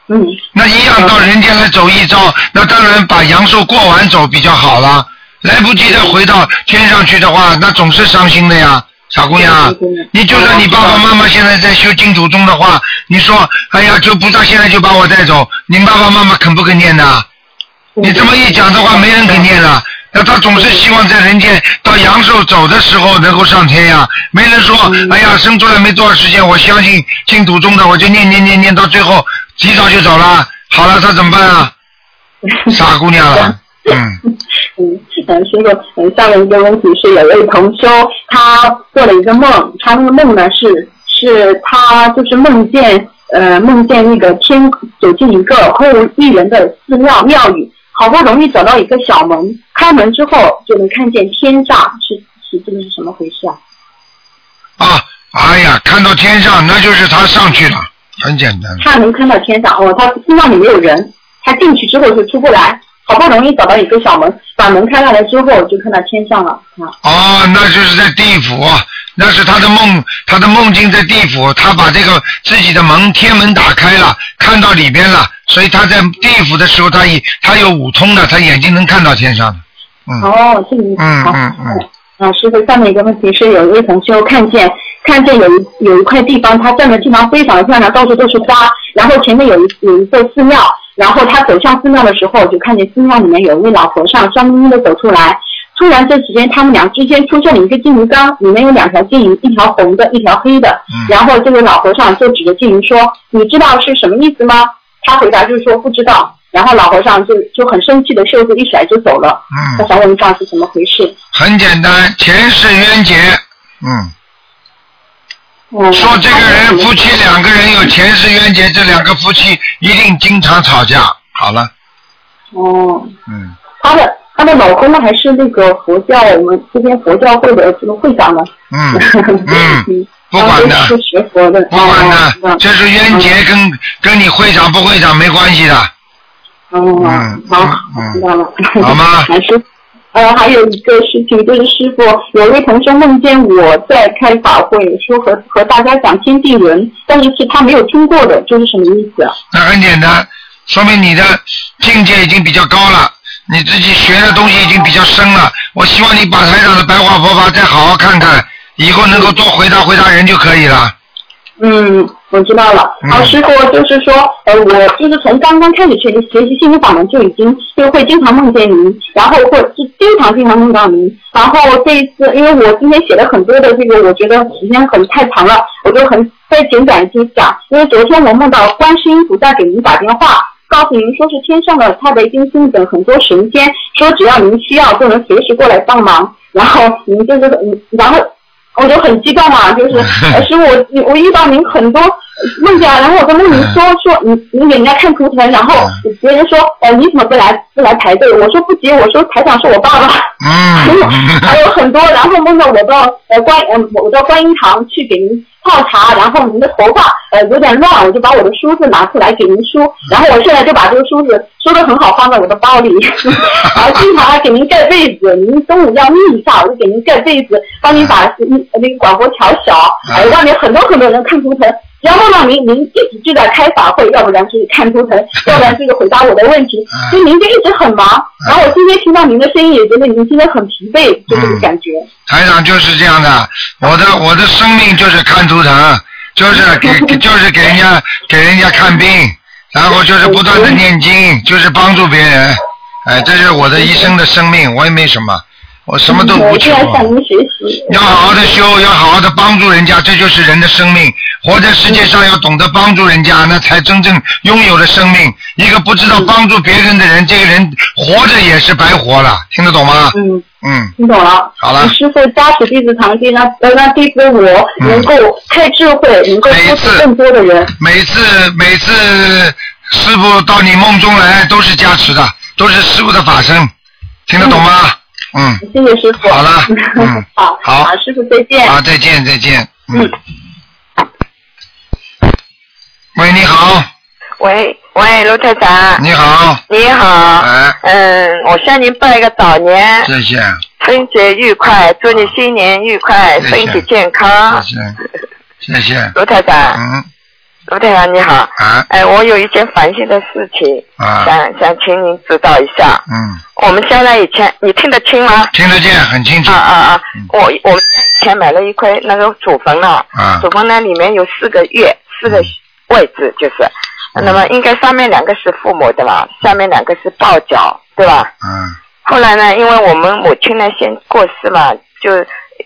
嗯，那一样到人间来走一遭，那当然把阳寿过完走比较好了。来不及再回到天上去的话，那总是伤心的呀，傻姑娘。你就算你爸爸妈妈现在在修净土宗的话，你说，哎呀，就菩萨现在就把我带走，你爸爸妈妈肯不肯念呢？你这么一讲的话，没人肯念了。那他总是希望在人间到阳寿走的时候能够上天呀。没人说，哎呀，生出来没多少时间，我相信净土宗的，我就念念念念到最后，提早就走了。好了，他怎么办啊？[LAUGHS] 傻姑娘了，嗯。嗯，嗯，师傅，嗯，下面一个问题是，有位同修，他做了一个梦，他那个梦呢是是他就是梦见呃梦见那个天走进一个空无一人的寺庙庙宇，好不容易找到一个小门，开门之后就能看见天上，是是这个是什么回事啊？啊，哎呀，看到天上那就是他上去了，很简单。他能看到天上哦，他寺庙里没有人，他进去之后就出不来。好不容易找到一个小门，把门开下来之后，就看到天上了啊。哦，那就是在地府，那是他的梦，他的梦境在地府，他把这个自己的门天门打开了，看到里边了，所以他在地府的时候，他以他有五通的，他眼睛能看到天上的。嗯。哦，这个意思。嗯嗯嗯。啊，师傅，下面一个问题是，有一位同修看见看见有一有一块地方，他站的地方非常漂亮，到处都是花，然后前面有一有一座寺庙。然后他走向寺庙的时候，就看见寺庙里面有一位老和尚，笑眯眯的走出来。突然这时间，他们俩之间出现了一个金鱼缸，里面有两条金鱼，一条红的，一条黑的。然后这位老和尚就指着金鱼说：“你知道是什么意思吗？”他回答就是说不知道。然后老和尚就就很生气的袖子一甩就走了。嗯。他想问一下是怎么回事？很简单，前世冤结。嗯。说这个人夫妻两个人有前世冤结，这两个夫妻一定经常吵架。好了。哦。嗯。他的他的老公呢还是那个佛教我们这边佛教会的这个会长呢。[LAUGHS] 嗯嗯。不管的。是学佛的。不管的，这是冤结，跟跟你会长不会长没关系的。哦。嗯。好，知道了。好吗？[LAUGHS] 还是。呃，还有一个事情就是师傅，有位同学梦见我在开法会，说和和大家讲天地人，但是是他没有听过的，这是什么意思啊？那很简单，说明你的境界已经比较高了，你自己学的东西已经比较深了。我希望你把台上的白话佛法再好好看看，以后能够多回答回答人就可以了。嗯，我知道了。啊，师傅就是说，呃，我就是从刚刚开始学习学习心灵法门就已经就会经常梦见您，然后会是经常经常梦到您。然后这一次，因为我今天写了很多的这个，我觉得时间很太长了，我就很再简短一些讲。因为昨天我梦到观世音菩萨给您打电话，告诉您说是天上的太白金星等很多神仙，说只要您需要就能随时过来帮忙。然后您就是嗯，然后。我就很激动嘛，[LAUGHS] 就是，师傅，我我遇到您很多梦见，然后我跟梦您说说，你你给人家看图腾，然后别人说，呃，你怎么不来不来排队？我说不急，我说台长是我爸爸。嗯。[LAUGHS] 还有很多，然后梦到我到呃观呃我到观音堂去给您泡茶，然后您的头发呃有点乱，我就把我的梳子拿出来给您梳，然后我现在就把这个梳子梳的很好，放在我的包里。然后经常还给您盖被子，您中午要眯一下，我就给您盖被子，帮您把那个广播调小。呃，外面很多很多人看图腾，只要梦到您，您一直就在开法会，要不然就是看图腾，[LAUGHS] 要不然就是回答我的问题，嗯。所以您就一直很忙。然后我今天听到您的声音，也觉得您今天很疲惫，就这种感觉。台长就是这样的，我的我的生命就是看图腾，就是给给 [LAUGHS] 就是给人家给人家看病，然后就是不断的念经，就是帮助别人，哎，这是我的一生的生命，我也没什么，我什么都不求我就。要好好的修，要好好的帮助人家，这就是人的生命。活在世界上要懂得帮助人家，那才真正拥有了生命。一个不知道帮助别人的人，这个人活着也是白活了，听得懂吗？嗯，嗯，听懂了。好了师傅加持弟子堂弟，让弟子我能够开智慧，能够帮助更多的人。每次每次师傅到你梦中来都是加持的，都是师傅的法身，听得懂吗？嗯，谢谢师傅。好了 [LAUGHS] 嗯。好，好。师傅再见。好，再见再见。嗯。嗯。喂，你好，喂喂，卢太长，你好，你好，哎，嗯，我向您拜个早年，谢谢，春节愉快，祝你新年愉快，身体健康。谢谢，谢谢，卢太长，嗯，卢太长你好，啊。哎，我有一件烦心的事情，啊，想想请您指导一下。嗯，我们现在以前你听得清吗？听得见，很清楚。啊，啊啊嗯！我我们以前买了一块那个祖坟了，啊。祖坟呢里面有四个月，四个嗯。位置就是，嗯。那么应该上面两个是父母的吧，下面两个是抱脚，对吧？嗯，后来呢，因为我们母亲呢先过世嘛，就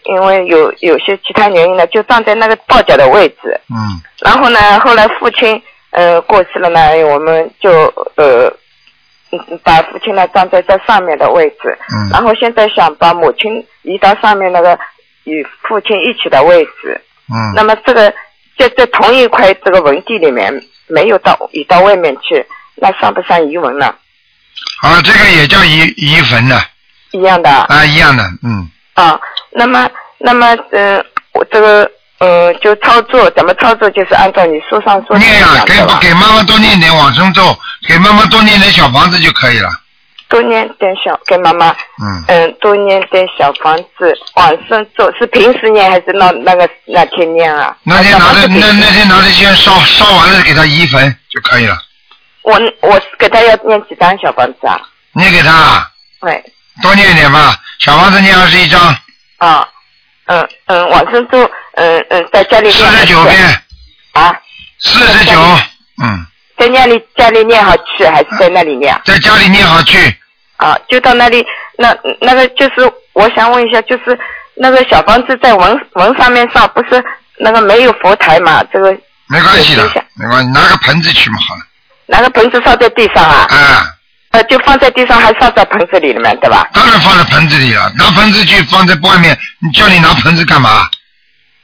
因为有有些其他原因呢，就站在那个道脚的位置。嗯，然后呢，后来父亲呃过世了呢，我们就呃嗯把父亲呢葬在这上面的位置。嗯然后现在想把母亲移到上面那个与父亲一起的位置。嗯，那么这个在在同一块这个文地里面没有到移到外面去，那算不算移文呢？啊，这个也叫移移坟呢，一样的。啊，一样的，嗯，啊，那么，那么，呃，我这个，呃，就操作怎么操作，就是按照你书上说的念呀、给？给妈妈多念点往生咒，给妈妈多念点小房子就可以了，多念点小给妈妈，嗯，嗯，多念点小房子，往生咒是平时念还是那那个那天念啊？那天拿着那那天拿着先烧烧完了给他移坟就可以了，我我给他要念几张小房子啊？你给他对，多念一点吧，小房子念二十一章，啊，嗯嗯，往生咒，嗯嗯，在家里念四十九遍，啊，四十九，嗯，在家里家里念好去，还是在那里念？在家里念好去，啊，就到那里，那那个就是，我想问一下，就是那个小房子在文文上面上，不是那个没有佛台嘛？这个没关系的没关系，拿个盆子去嘛好了，拿个盆子烧在地上啊？啊，呃，就放在地上，还烧在盆子里面，对吧？当然放在盆子里了，拿盆子去放在外面，你叫你拿盆子干嘛？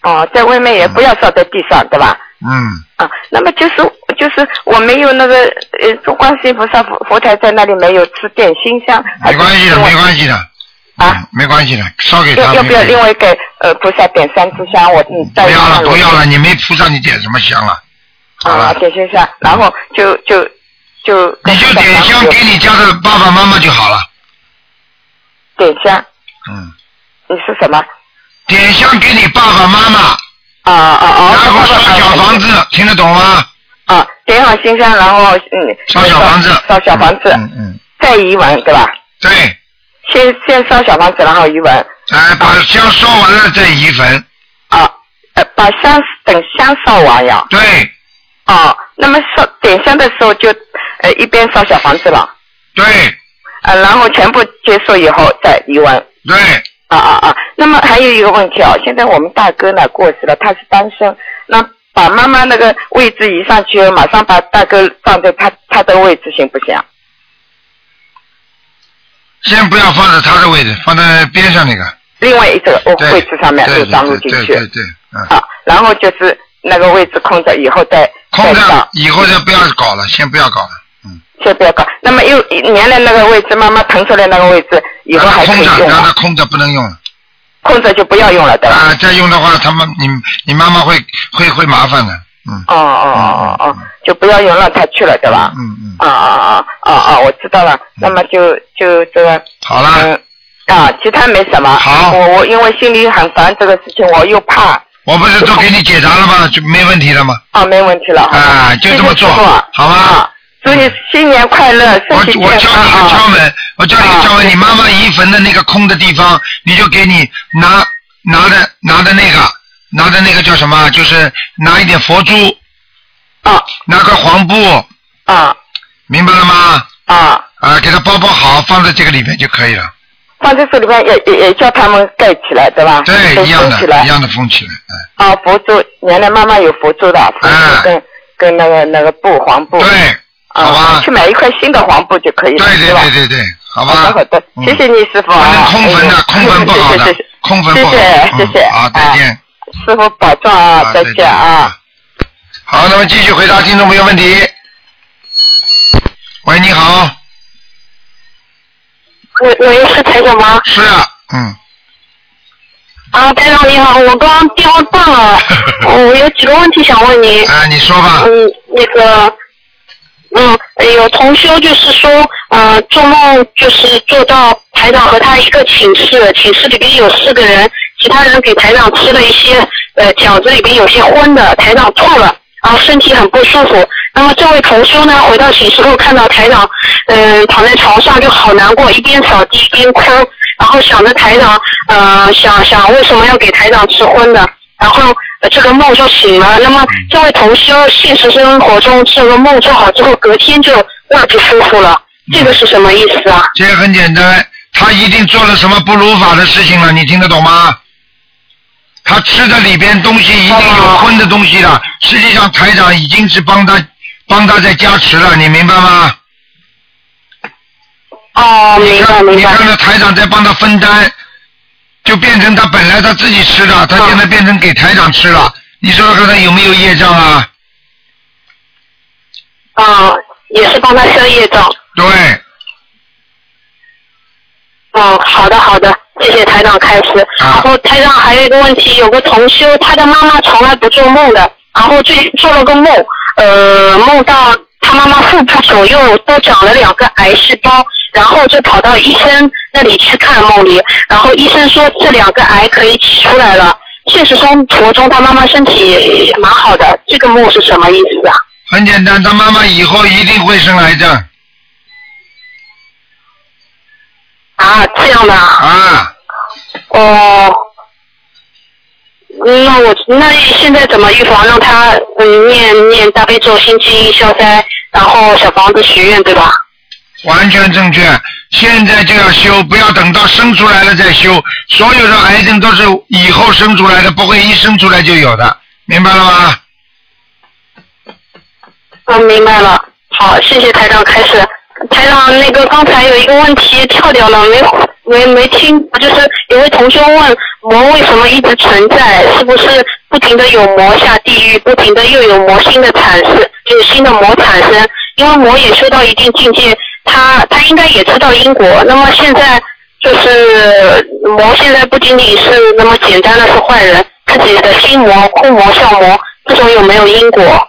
哦，在外面也不要烧在地上，对吧？嗯，啊，那么就是就是我没有那个呃，观世音菩萨佛佛台在那里没有吃点心香，没关系的，没关系的，啊嗯，没关系的，烧给他。要要不要另外给呃菩萨点三支香？我嗯不要了，不要了，你没菩萨，你点什么香了？好啊，了，点心香，然后就就就你就点香给你家的爸爸妈妈就好了。点香，嗯，你是什么？点香给你爸爸妈妈，啊啊啊！然后烧小房子，听得懂吗？啊，点好心香，然后嗯，烧小房子。烧小房子，嗯嗯，再移文对吧？对，先先烧小房子，然后移文哎，把香烧完了再移坟。啊，呃，把香等香烧完呀。对，啊，那么烧点香的时候就呃一边烧小房子了，对，呃，然后全部结束以后再移完。对，啊啊啊！那么还有一个问题啊，现在我们大哥呢过世了，他是单身，那把妈妈那个位置移上去，马上把大哥放在他他的位置行不行？先不要放在他的位置，放在边上那个。另外一个对。位置上面对又张入进去对对对对，嗯。啊，然后就是那个位置空着，以后再空着再上，以后就不要搞了，先不要搞了，嗯。先不要搞。那么又原来那个位置，妈妈腾出来那个位置，以后还可让它空着，以用？让它空着不能用了。空着就不要用了，对吧？啊，再用的话，他们你你妈妈会会会麻烦的，嗯。哦哦哦哦哦，就不要用，让他去了，对吧？嗯嗯，啊啊啊啊啊！我知道了，那么就就这个，好了，嗯啊，其他没什么。好我我因为心里很烦这个事情，我又怕我不是都给你解答了吗？就没问题了吗？啊，没问题了。啊，就这么做，好吧？啊祝你新年快乐，我身体我教你一个门，我教你一个窍门，你妈妈遗坟的那个空的地方，你就给你拿拿的拿的那个拿的那个叫什么？就是拿一点佛珠，啊拿块黄布，啊明白了吗？啊！啊，给它包包好，放在这个里面就可以了。放在这里面也也也叫他们盖起来，对吧？对，一样的一样的封起来，嗯。啊，佛珠，原来妈妈有佛珠的，佛啊珠跟、跟那个那个布黄布。对，好吧啊，去买一块新的黄布就可以了，对对对对对，好吧。好的好的，嗯谢谢你师傅不能啊。空坟的，空坟不好的谢谢谢谢，空坟不好。谢谢嗯谢谢，好，再见。啊师傅保重啊，再再见啊。。好，那么继续回答听众朋友问题。喂，你好，喂喂，是台长吗？是啊，嗯，啊，台长你好，我刚刚电话断了，[LAUGHS] 我有几个问题想问你。啊，你说吧，嗯，那个，嗯，有同修就是说，呃，做梦就是做到台长和他一个寝室，寝室里边有四个人，其他人给台长吃了一些，呃，饺子里边有些荤的，台长吐了，然后身体很不舒服。那么这位同修呢，回到寝室后看到台长，嗯、躺在床上就好难过，一边扫地一边哭，然后想着台长，呃，想想为什么要给台长吃荤的，然后、呃这个梦就醒了。那么这位同修现实生活中这个梦做好之后，隔天就胃不舒服了，这个是什么意思啊？这个很简单，他一定做了什么不如法的事情了，你听得懂吗？他吃的里边东西一定有荤的东西的，实际上台长已经是帮他帮他在加持了，你明白吗？哦，你明白明白看你看。到台长在帮他分担，就变成他本来他自己吃的，他现在变成给台长吃了。你说说看他有没有业障啊？啊，也是帮他消业障。对，嗯，好的好的，谢谢台长开始。啊然后台长还有一个问题，有个同修，他的妈妈从来不做梦的，然后最近做了个梦，呃，梦到他妈妈腹部左右都长了两个癌细胞，然后就跑到医生那里去看梦里，然后医生说这两个癌可以取出来了。现实生活中他妈妈身体蛮好的，这个梦是什么意思啊？很简单，他妈妈以后一定会生癌症啊，这样的啊。啊！哦，那我那现在怎么预防？让他嗯念念大悲咒、心经、消灾，然后小房子许愿，对吧？完全正确，现在就要修，不要等到生出来了再修。所有的癌症都是以后生出来的，不会一生出来就有的，明白了吗？嗯，明白了。好，谢谢台长开始。台长，那个刚才有一个问题跳掉了，没没没听，就是有位同学问魔为什么一直存在？是不是不停的有魔下地狱，不停的又有魔新的产生，就是新的魔产生？因为魔也修到一定境界，他他应该也知道因果。那么现在就是魔现在不仅仅是那么简单的是坏人，自己的心魔、空魔、效魔，这种有没有因果？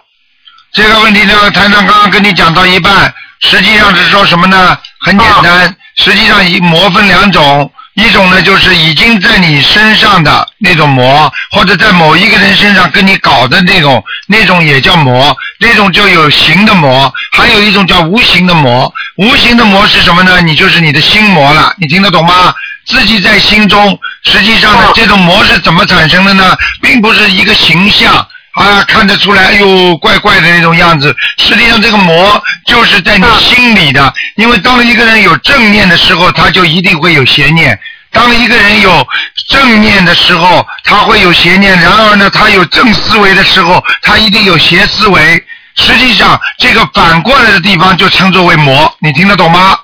这个问题呢，台长刚刚跟你讲到一半，实际上是说什么呢？很简单，实际上一魔分两种，一种呢就是已经在你身上的那种魔，或者在某一个人身上跟你搞的那种，那种也叫魔，那种就有形的魔，还有一种叫无形的魔。无形的魔是什么呢？你就是你的心魔了，你听得懂吗？自己在心中，实际上呢哦，这种魔是怎么产生的呢？并不是一个形象。啊，看得出来，哎呦，怪怪的那种样子。实际上，这个魔就是在你心里的。因为当一个人有正念的时候，他就一定会有邪念；当一个人有正念的时候，他会有邪念。然而呢，他有正思维的时候，他一定有邪思维。实际上，这个反过来的地方就称作为魔。你听得懂吗？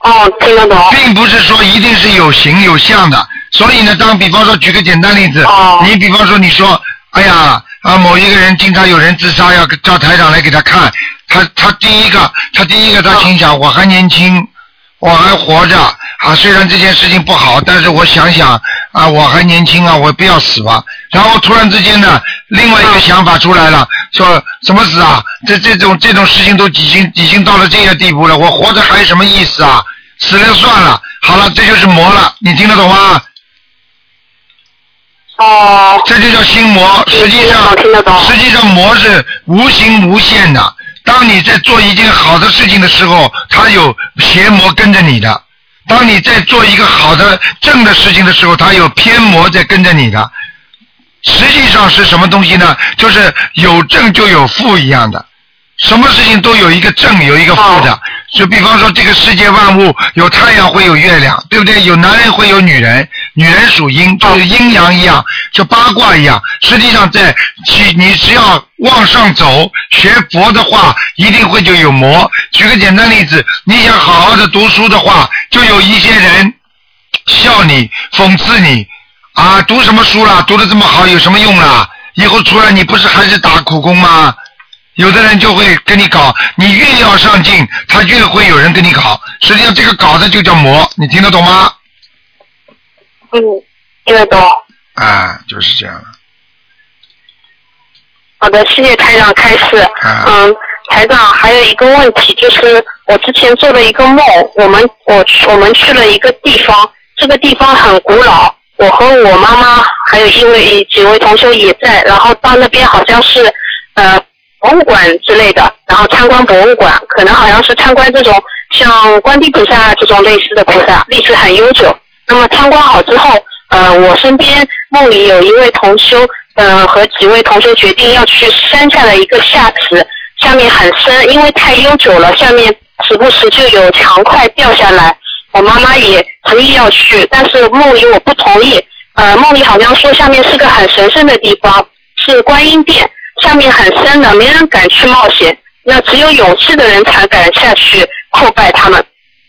哦，听得懂。并不是说一定是有形有相的。所以呢，当比方说举个简单例子，哦你比方说你说，哎呀啊，某一个人经常有人自杀，要叫台长来给他看，他他第一个，他第一个他心想我还年轻，我还活着啊，虽然这件事情不好，但是我想想啊，我还年轻啊，我不要死吧。然后突然之间呢，另外一个想法出来了，说什么死啊？这这种这种事情都已经已经到了这个地步了，我活着还有什么意思啊？死了算了，好了，这就是魔了，你听得懂吗？哦，这就叫心魔。实际上，实际上魔是无形无限的。当你在做一件好的事情的时候，它有邪魔跟着你的；当你在做一个好的正的事情的时候，它有偏魔在跟着你的。实际上是什么东西呢？就是有正就有负一样的，什么事情都有一个正，有一个负的。就比方说，这个世界万物有太阳，会有月亮，对不对？有男人，会有女人，女人属阴，就是阴阳一样，就八卦一样。实际上，在其你只要往上走，学佛的话，一定会就有魔。举个简单例子，你想好好的读书的话，就有一些人笑你、讽刺你啊，读什么书啦？读的这么好，有什么用啦？以后出来你不是还是打苦工吗？有的人就会跟你搞，你越要上进，他越会有人跟你搞。实际上，这个搞的就叫魔，你听得懂吗？嗯，听得懂。啊，就是这样的。好的，谢谢台长开始。啊嗯，台长还有一个问题，就是我之前做了一个梦，我们我我们去了一个地方，这个地方很古老，我和我妈妈还有一位几位同学也在，然后到那边好像是呃博物馆之类的，然后参观博物馆，可能好像是参观这种像观地菩萨这种类似的菩萨，历史很悠久。那么参观好之后，呃，我身边梦里有一位同修，呃，和几位同学决定要去山下的一个下池，下面很深，因为太悠久了，下面时不时就有墙块掉下来。我妈妈也执意要去，但是梦里我不同意。呃，梦里好像说下面是个很神圣的地方，是观音殿，下面很深的，没人敢去冒险，那只有勇气的人才敢下去叩拜他们。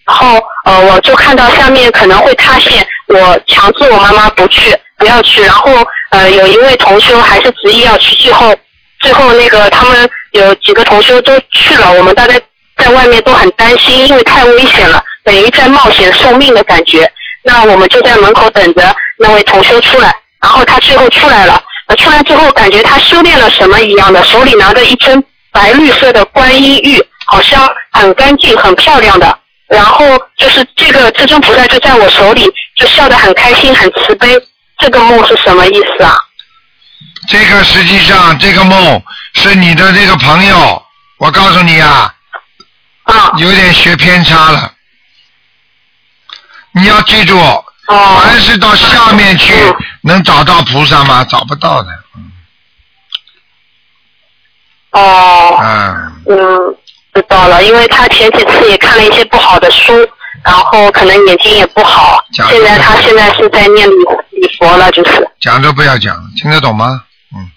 然后呃，我就看到下面可能会塌陷，我强制我妈妈不去，不要去。然后呃，有一位同修还是执意要去，最后最后那个他们有几个同修都去了，我们大家在外面都很担心，因为太危险了，等于在冒险送命的感觉。那我们就在门口等着那位同修出来，然后他最后出来了，呃，出来之后感觉他修炼了什么一样的，手里拿着一尊白绿色的观音玉，好像很干净、很漂亮的。然后就是这个至尊菩萨就在我手里，就笑得很开心、很慈悲。这个梦是什么意思啊？这个实际上这个梦是你的这个朋友，我告诉你啊，啊，有点学偏差了。你要记住，哦，凡是到下面去嗯能找到菩萨吗？找不到的。嗯哦，啊，嗯，知道了，因为他前几次也看了一些不好的书，然后可能眼睛也不好，讲现在他现在是在念礼礼佛了，就是。讲都不要讲，听得懂吗？嗯，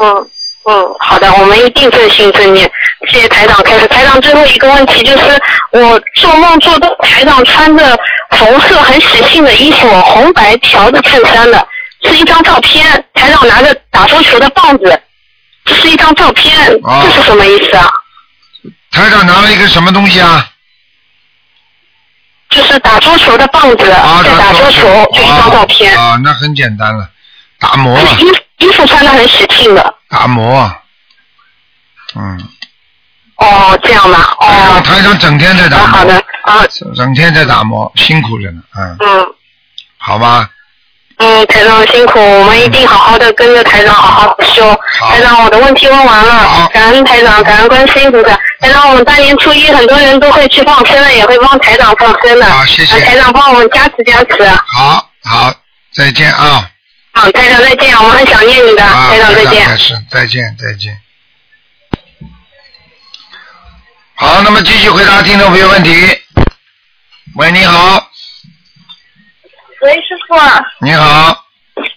嗯嗯，好的，我们一定正心正念。谢谢台长开始。台长最后一个问题就是，我做梦做到台长穿着红色很喜庆的衣服，红白条的衬衫的，是一张照片。台长拿着打桌球的棒子，这是一张照片，哦这是什么意思啊？台长拿了一个什么东西啊？就是打桌球的棒子，啊，在打桌球，就一张照片。啊，那很简单了，打磨，是衣衣服穿的很喜庆的。打磨。嗯，哦，这样吗？哦，台长整天在打啊，好的，，啊，整天在打磨，辛苦着呢，嗯，嗯。好吧，嗯，台长辛苦，我们一定好好的跟着台长好好地修。好台长，我的问题问完好了，感恩台长，感恩观世音菩萨。台长，我们大年初一很多人都会去放生的，也会帮台长放生的。好谢谢呃台长帮我们加持加持。好，好，再见啊，好，台长再见，我们很想念你的，啊，台长再见。是，再见，再见。好，那么继续回答听众朋友问题。喂，你好，喂，师傅啊，你好，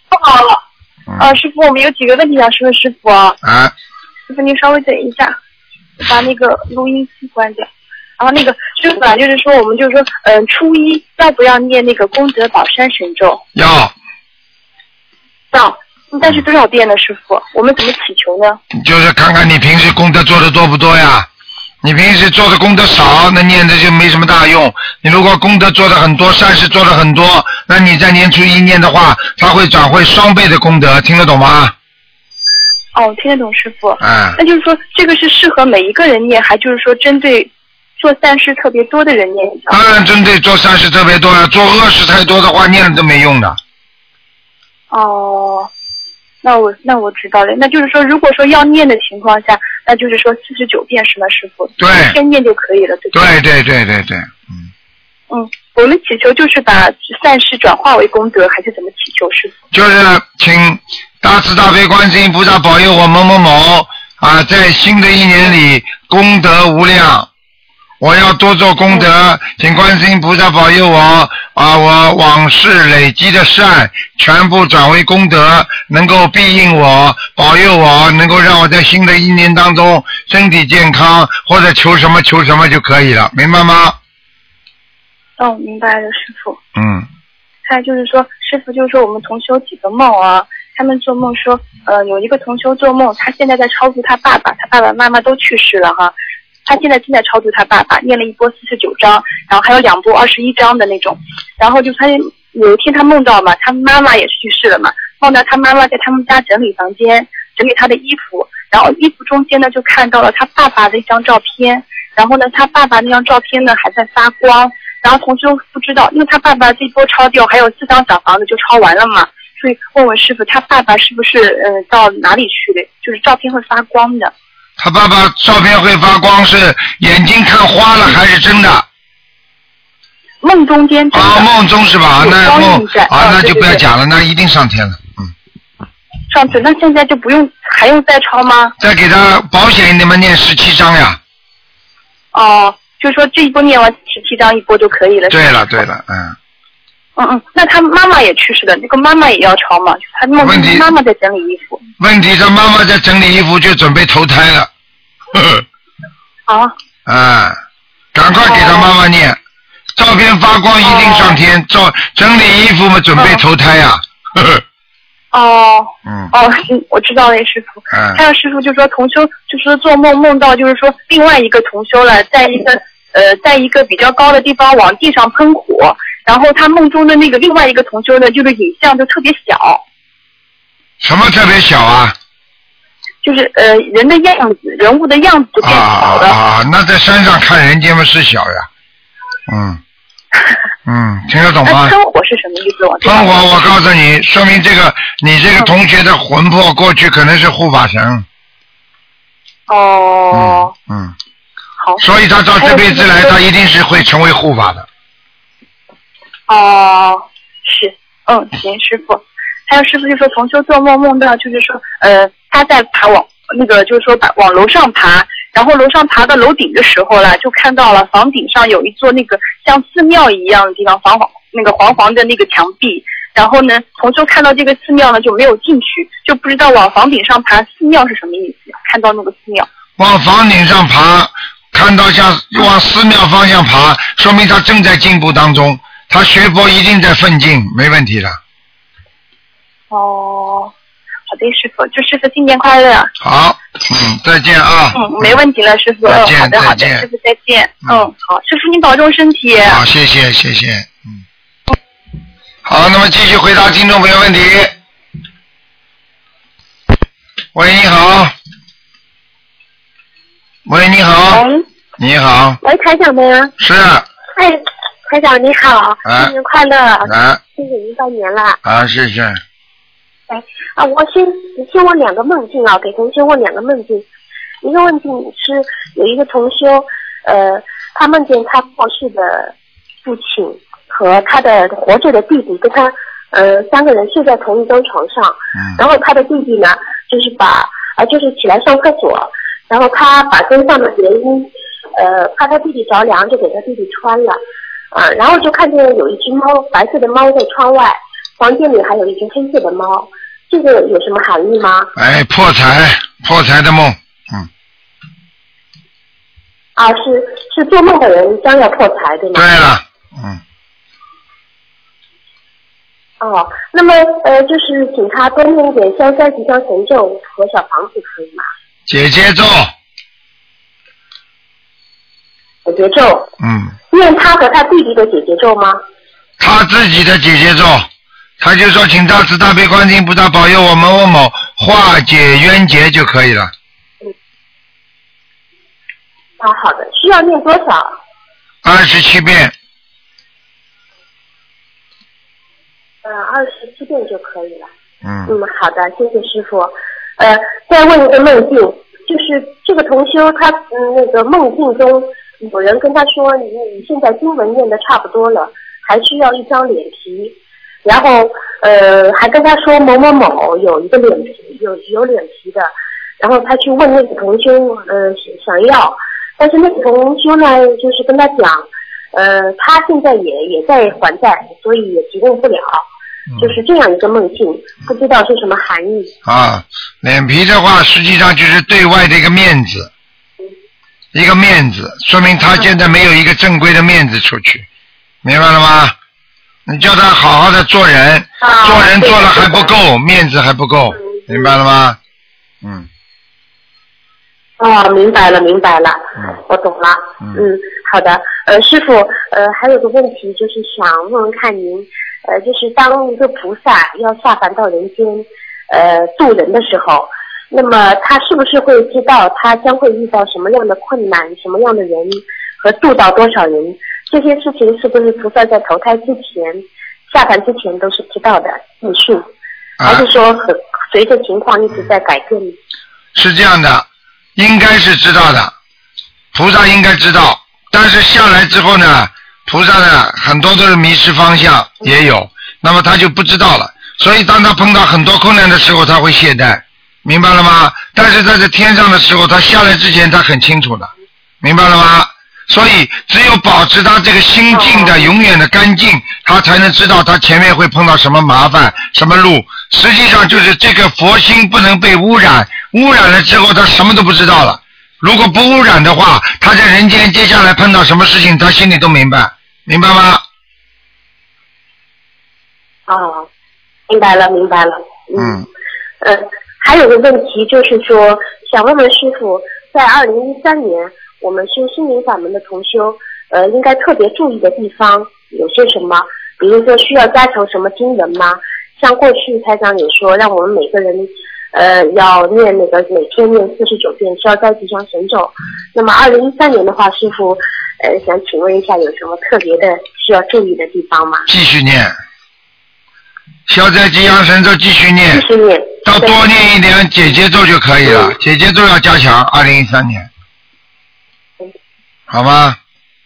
不好了。嗯啊，师傅，我们有几个问题想问师傅啊。啊，师傅，您稍微等一下，把那个录音机关掉。然后那个师傅啊，就是说，我们就是说，嗯、初一要不要念那个功德宝山神咒？要要。但是多少遍呢，师傅？我们怎么祈求呢？就是看看你平时功德做的多不多呀。你平时做的功德少，那念的就没什么大用。你如果功德做的很多，善事做的很多，那你在年初一念的话，它会转会双倍的功德，听得懂吗？哦，听得懂师傅。嗯，那就是说，这个是适合每一个人念，还就是说针对做善事特别多的人念？当然针对做善事特别多了，做恶事太多的话，念了都没用的。哦，那我那我知道了。那就是说，如果说要念的情况下，那就是说四十九遍是吗，师傅？对一天念就可以了，对不对对对对对，嗯，嗯，我们祈求就是把善事转化为功德，还是怎么祈求，师傅？就是请大慈大悲观世音菩萨保佑我某某某啊，在新的一年里功德无量。我要多做功德，请观世音菩萨保佑我啊！我往事累积的善全部转为功德，能够庇应我，保佑我，能够让我在新的一年当中身体健康，或者求什么求什么就可以了，明白吗？哦，明白了，师傅。嗯，还有就是说，师傅就是说我们同修几个梦啊，他们做梦说，呃，有一个同修做梦，他现在在超度他爸爸，他爸爸妈妈都去世了哈。他现在正在超度他爸爸，念了一波四十九章，然后还有两波二十一章的那种。然后就他有一天他梦到嘛，他妈妈也去世了嘛，梦到他妈妈在他们家整理房间，整理他的衣服，然后衣服中间呢就看到了他爸爸的一张照片，然后呢他爸爸那张照片呢还在发光，然后同修不知道，因为他爸爸这波抄掉还有四张小房子就抄完了嘛，所以问问师傅，他爸爸是不是呃到哪里去了？就是照片会发光的。他爸爸照片会发光，是眼睛看花了还是真的？梦中间真的啊，梦中是吧？有那梦啊，那就不要讲了，那一定上天了。嗯，上次，那现在就不用还用再抄吗？再给他保险，你们念十七章呀。哦，就说这一波念完十七章一波就可以了。对了对了，嗯，嗯嗯，那他妈妈也去世了，那个妈妈也要抄嘛？他妈妈在整理衣服。问题他妈妈在整理衣服，就准备投胎了。呵呵啊，啊，赶快给他妈妈念，照片发光一定上天，照整理衣服嘛，准备投胎呀。呵 [LAUGHS] 呵，哦嗯哦，行我知道了，师傅。嗯还有师傅就说同修，就说做梦梦到就是说另外一个同修了，在一个呃，在一个比较高的地方往地上喷火，然后他梦中的那个另外一个同修呢，就是影像就特别小，什么特别小啊？就是呃人的样子、人物的样子就啊变小了。啊啊！那在山上看人间嘛是小呀。嗯 [LAUGHS] 嗯，听得懂吗那？喷火是什么意思？我知道喷火，我告诉你，说明这个你这个同学的魂魄过去可能是护法神。哦，嗯，好。所以他到这辈子来，他一定是会成为护法的。哦，是，嗯，行，师傅。还有师傅就说同修做梦梦到，就是说，呃，他在爬往那个，就是说把往楼上爬，然后楼上爬到楼顶的时候了，就看到了房顶上有一座那个像寺庙一样的地方，黄黄那个黄黄的那个墙壁。然后呢，同修看到这个寺庙呢，就没有进去，就不知道往房顶上爬寺庙是什么意思。看到那个寺庙，往房顶上爬，看到像往寺庙方向爬，说明他正在进步当中，他学佛一定在奋进，没问题的。哦，好的，师傅，祝师傅新年快乐。好，嗯，再见啊。嗯，没问题了，师傅。嗯，再见好的，好的，再见师傅再见。嗯嗯，好，师傅您保重身体。好，谢谢谢谢，嗯。好，那么继续回答听众朋友问题。喂，你好。喂，你好。喂你好，喂，台长吗？是哎，台长你好，啊新年快乐，啊谢谢您拜年了。啊，谢谢。哎啊，我先你先问两个梦境啊，给同学问两个梦境。一个梦境是有一个同修，呃，他梦见他过世的父亲和他的活着的弟弟跟他，呃，三个人睡在同一张床上。嗯然后他的弟弟呢，就是把啊、就是起来上厕所，然后他把身上的棉衣，呃，怕他弟弟着凉，就给他弟弟穿了。啊，然后就看见有一只猫，白色的猫在窗外，房间里还有一只黑色的猫，这个有什么含义吗？哎，破财，破财的梦，嗯，啊，是是做梦的人将要破财，对吗？对了，嗯，哦，那么呃，就是请他多念一点消灾吉祥神咒和小房子，可以吗？姐姐咒，解结咒，嗯，念他和他弟弟的解结咒吗？他自己的姐姐咒，他就说请大慈大悲观世音菩萨保佑我们某某化解冤结就可以了。嗯啊，好的，需要念多少？二十七遍，呃，二十七遍就可以了。嗯，嗯，好的，谢谢师傅。呃，再问一个梦境，就是这个同修他嗯那个梦境中有人跟他说，你你现在经文念的差不多了，还需要一张脸皮，然后呃还跟他说某某某有一个脸皮有有脸皮的，然后他去问那个同修呃想要，但是那个同修呢就是跟他讲，呃他现在也也在还债，所以也提供不了。就是这样一个梦境，不知道是什么含义。啊，脸皮的话，实际上就是对外的一个面子，一个面子，说明他现在没有一个正规的面子出去，明白了吗？你叫他好好的做人，啊做人做了还不够，面子还不够，明白了吗？嗯哦，明白了，明白了，嗯我懂了。嗯嗯，好的。呃，师傅，呃，还有个问题就是想问问看您，呃，就是当一个菩萨要下凡到人间，呃，渡人的时候，那么他是不是会知道他将会遇到什么样的困难、什么样的人和渡到多少人？这些事情是不是菩萨在投胎之前、下凡之前都是知道的记数，还啊是，说很随着情况一直在改变？是这样的，应该是知道的，菩萨应该知道，但是下来之后呢，菩萨呢很多都是迷失方向，也有，那么他就不知道了，所以当他碰到很多困难的时候，他会懈怠，明白了吗？但是在这天上的时候，他下来之前他很清楚的，明白了吗？所以只有保持他这个心境的永远的干净，他才能知道他前面会碰到什么麻烦、什么路。实际上就是这个佛心不能被污染，污染了之后他什么都不知道了。如果不污染的话，他在人间接下来碰到什么事情，他心里都明白，明白吗？哦，明白了，明白了。嗯，呃，还有个问题就是说，想问问师傅，在二零一三年，我们修心灵法门的同修，呃，应该特别注意的地方有些什么？比如说需要加强什么经文吗？像过去台长也说，让我们每个人。呃，要念那个每天念四十九遍消灾吉祥神咒。那么二零一三年的话，师傅，呃，想请问一下，有什么特别的需要注意的地方吗？继续念，消灾吉祥神咒继续念继，续念。到多念一点姐姐咒就可以了，姐姐咒要加强。二零一三年，好吗？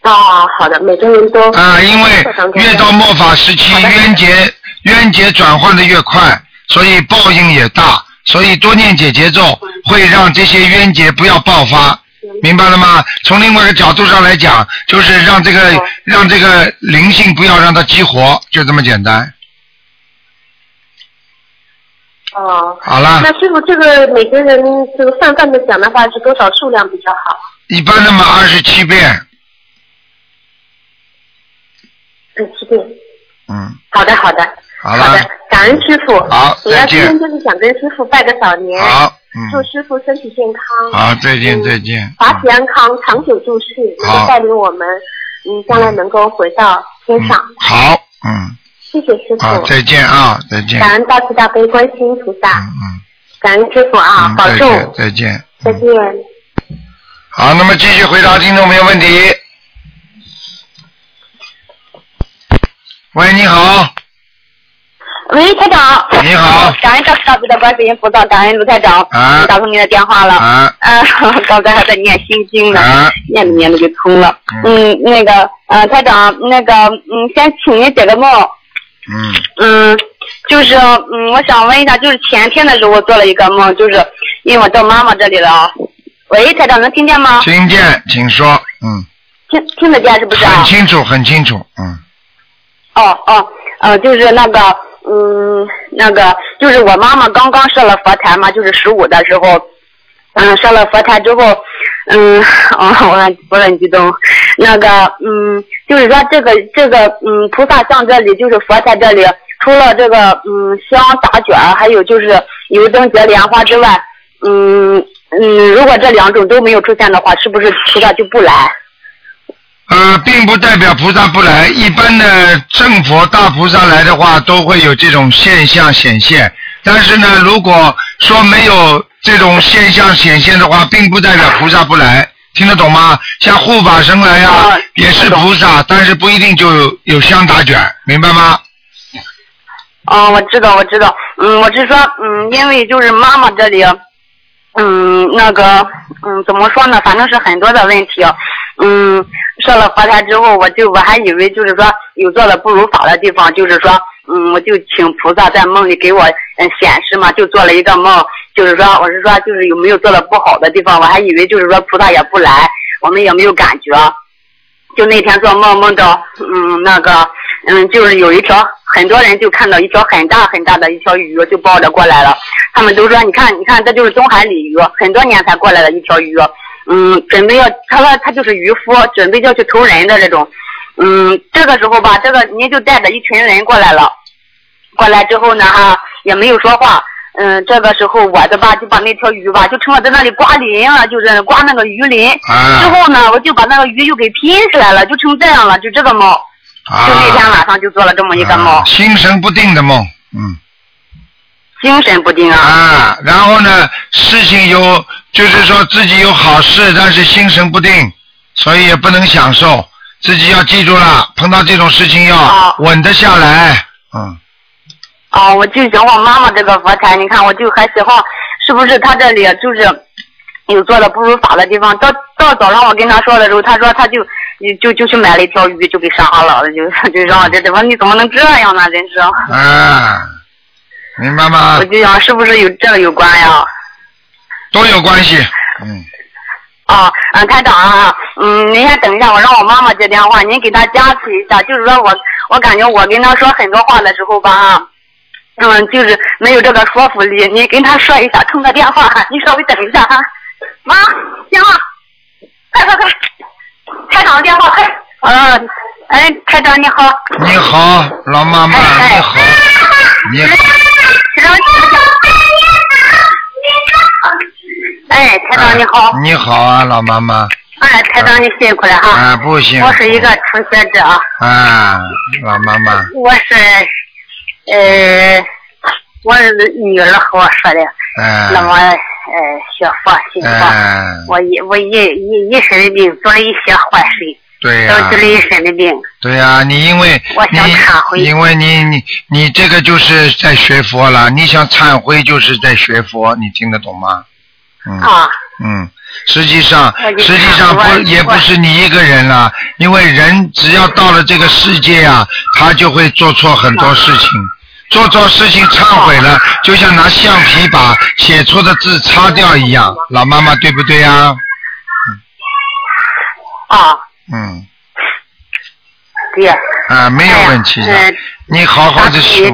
啊，好的，每个人都啊，因为越到末法时期，冤结冤结转换的越快，所以报应也大，所以多念解结咒会让这些冤结不要爆发，明白了吗？从另外一个角度上来讲，就是让这个让这个灵性不要让它激活，就这么简单。哦。好了，那师傅，这个每个人这个泛泛的讲的话是多少数量比较好？一般的嘛二十七遍，二十七遍。嗯，好的，好的，好了的，感恩师傅。好主要再见今天就是想跟师傅拜个早年，好，祝嗯，师傅身体健康，好，再见嗯再见。法体安康，长久住世，能好够带领我们，嗯，将来能够回到天上。嗯好，嗯，谢谢师好，傅，再见啊，再见。感恩大慈大悲观世音菩萨，嗯嗯。感恩师傅啊，嗯，保重，再见，再见。再见。好，那么继续回答听众朋友问题。喂，你好，喂，台长。你好感恩大慈大悲的观世音菩萨，感恩卢台长，啊打通您的电话了。啊啊，[LAUGHS] 刚才还在念心经呢，啊，念着念着就通了。嗯，那个呃，台长，那个嗯，先请您解个梦。嗯，嗯，就是嗯，我想问一下，就是前天的时候我做了一个梦，就是因为我到妈妈这里了啊。喂，台长能听见吗？听见，请说，嗯，听听得见是不是啊很？清楚，很清楚，嗯，哦哦，呃，就是那个，嗯，那个，就是我妈妈刚刚设了佛台嘛，就是十五的时候，嗯，上了佛台之后，嗯，哦，[LAUGHS] 我很我很激动，那个，嗯，就是说这个这个，嗯，菩萨像这里就是佛台这里，除了这个，嗯，香打卷，还有就是油灯结莲花之外，嗯嗯，如果这两种都没有出现的话，是不是菩萨就不来？呃，并不代表菩萨不来，一般的正佛大菩萨来的话，都会有这种现象显现。但是呢，如果说没有这种现象显现的话，并不代表菩萨不来，听得懂吗？像护法神来呀、啊也是菩萨，但是不一定就有有香打卷，明白吗？哦，我知道，我知道。嗯，我是说，嗯，因为就是妈妈这里，嗯，那个，嗯，怎么说呢？反正是很多的问题。嗯，设了佛台之后，我就我还以为就是说有做的不如法的地方，就是说，嗯，我就请菩萨在梦里给我嗯显示嘛，就做了一个梦，就是说我是说就是有没有做的不好的地方，我还以为就是说菩萨也不来，我们也没有感觉。就那天做梦梦到，嗯，那个，嗯，就是有一条很多人就看到一条很大很大的一条鱼就抱着过来了，他们都说你看你看这就是东海鲤鱼，很多年才过来的一条鱼，嗯，准备要他说他就是渔夫，准备要去投人的这种，嗯，这个时候吧，这个您就带着一群人过来了，过来之后呢哈也没有说话。嗯，这个时候我的吧就把那条鱼吧就成了在那里刮鳞了，就是刮那个鱼鳞。啊之后呢，我就把那个鱼又给拼起来了，就成这样了，就这个梦。啊就那天晚上就做了这么一个梦啊，心神不定的梦，嗯。精神不定啊。啊，然后呢，事情有，就是说自己有好事，但是心神不定，所以也不能享受。自己要记住了，碰到这种事情要啊稳得下来。嗯，哦，我就想我妈妈这个佛台，你看我就还喜欢是不是他这里就是有做的不如法的地方。到到早上我跟他说的时候，他说他就就就去买了一条鱼，就给杀了，就 [LAUGHS] 就让我这地方你怎么能这样呢？真是。啊，明白吗我？就想是不是有这个有关呀？都有关系。嗯，啊，嗯，台长啊，嗯，您先等一下，我让我妈妈接电话，您给她加持一下。就是说我，我感觉我跟她说很多话的时候吧，啊，嗯，就是没有这个说服力。你跟他说一下，通个电话，你稍微等一下哈。妈，电话，快快快，台长电话，快。啊，哎，台长你好。你好，老妈妈，哎你好，你好，台长哎，台长你好。你好啊，老妈妈。哎，台长你辛苦了哈。啊，不行。我是一个初学者。啊，老妈妈。我是，呃，我女儿和我说的，嗯。那么呃学佛信佛，啊，我一我一一一身的病做了一些坏事，对呀、导致了一身的病。对呀、你因为你因为你你你这个就是在学佛了，你想忏悔就是在学佛，你听得懂吗？嗯啊，嗯，实际上实际上不也不是你一个人了，因为人只要到了这个世界啊，他就会做错很多事情。做错事情忏悔了，就像拿橡皮把写错的字擦掉一样。老妈妈对不对呀？啊，嗯，对呀。啊，没有问题的。哎你好好的修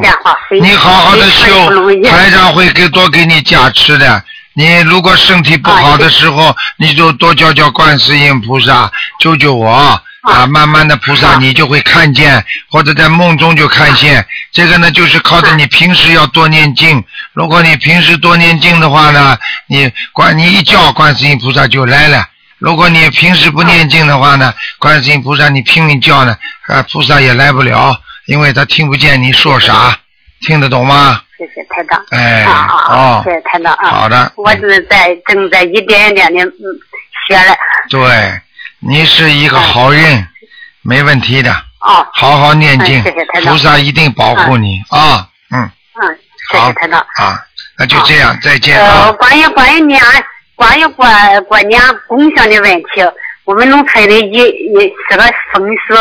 你好好的修，台长会给多给你加持的。你如果身体不好的时候，你就多叫叫观世音菩萨救救我啊！慢慢的菩萨啊你就会看见，或者在梦中就看见。这个呢，就是靠着你平时要多念经。如果你平时多念经的话呢，你观你一叫观世音菩萨就来了。如果你平时不念经的话呢，观世音菩萨你拼命叫呢，啊，菩萨也来不了，因为他听不见你说啥，听得懂吗？谢谢台长。哎，啊啊啊！哦谢，谢台长啊。好的，我是在正在一点一点的嗯学了。对，你是一个好人，没问题的，哦，好好念经菩萨一定保护你啊，嗯，嗯，谢好谢台长。啊，那就这样，再见。呃，啊，关于关于年关于过过年贡献的问题，我们农村的一一这个风俗，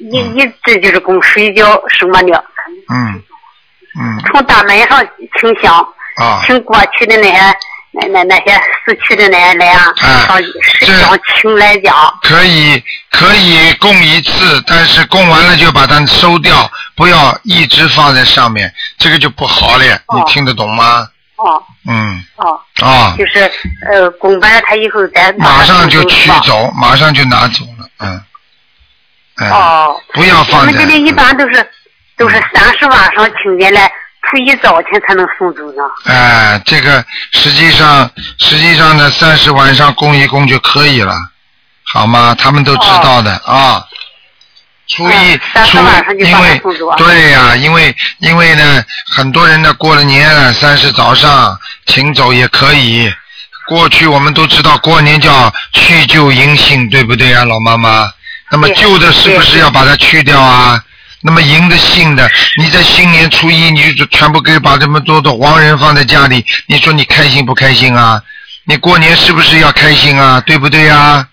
一一直就是供水饺什么的，嗯嗯。从大门上请香，啊，请过去的那些那那那些死去的那些来啊，啊上这石像请来讲。可以可以供一次，但是供完了就把它收掉，不要一直放在上面，这个就不好了，哦你听得懂吗？哦嗯哦，啊，就是呃供完了他以后再马上就取走，马上就拿走了，嗯，嗯，哦。不要放在们这里一般都是都是三十晚上请进来，初一早晨才能送走呢。哎，这个实际上实际上呢，三十晚上供一供就可以了，好吗？他们都知道的、啊。初一初因为对呀、因为因为呢，很多人呢过了年了，三十早上请走也可以。过去我们都知道过年叫去旧迎新，对不对呀、老妈妈？那么旧的是不是要把它去掉啊？那么赢的信的，你在新年初一你就全部给把这么多的亡人放在家里，你说你开心不开心啊？你过年是不是要开心啊？对不对呀、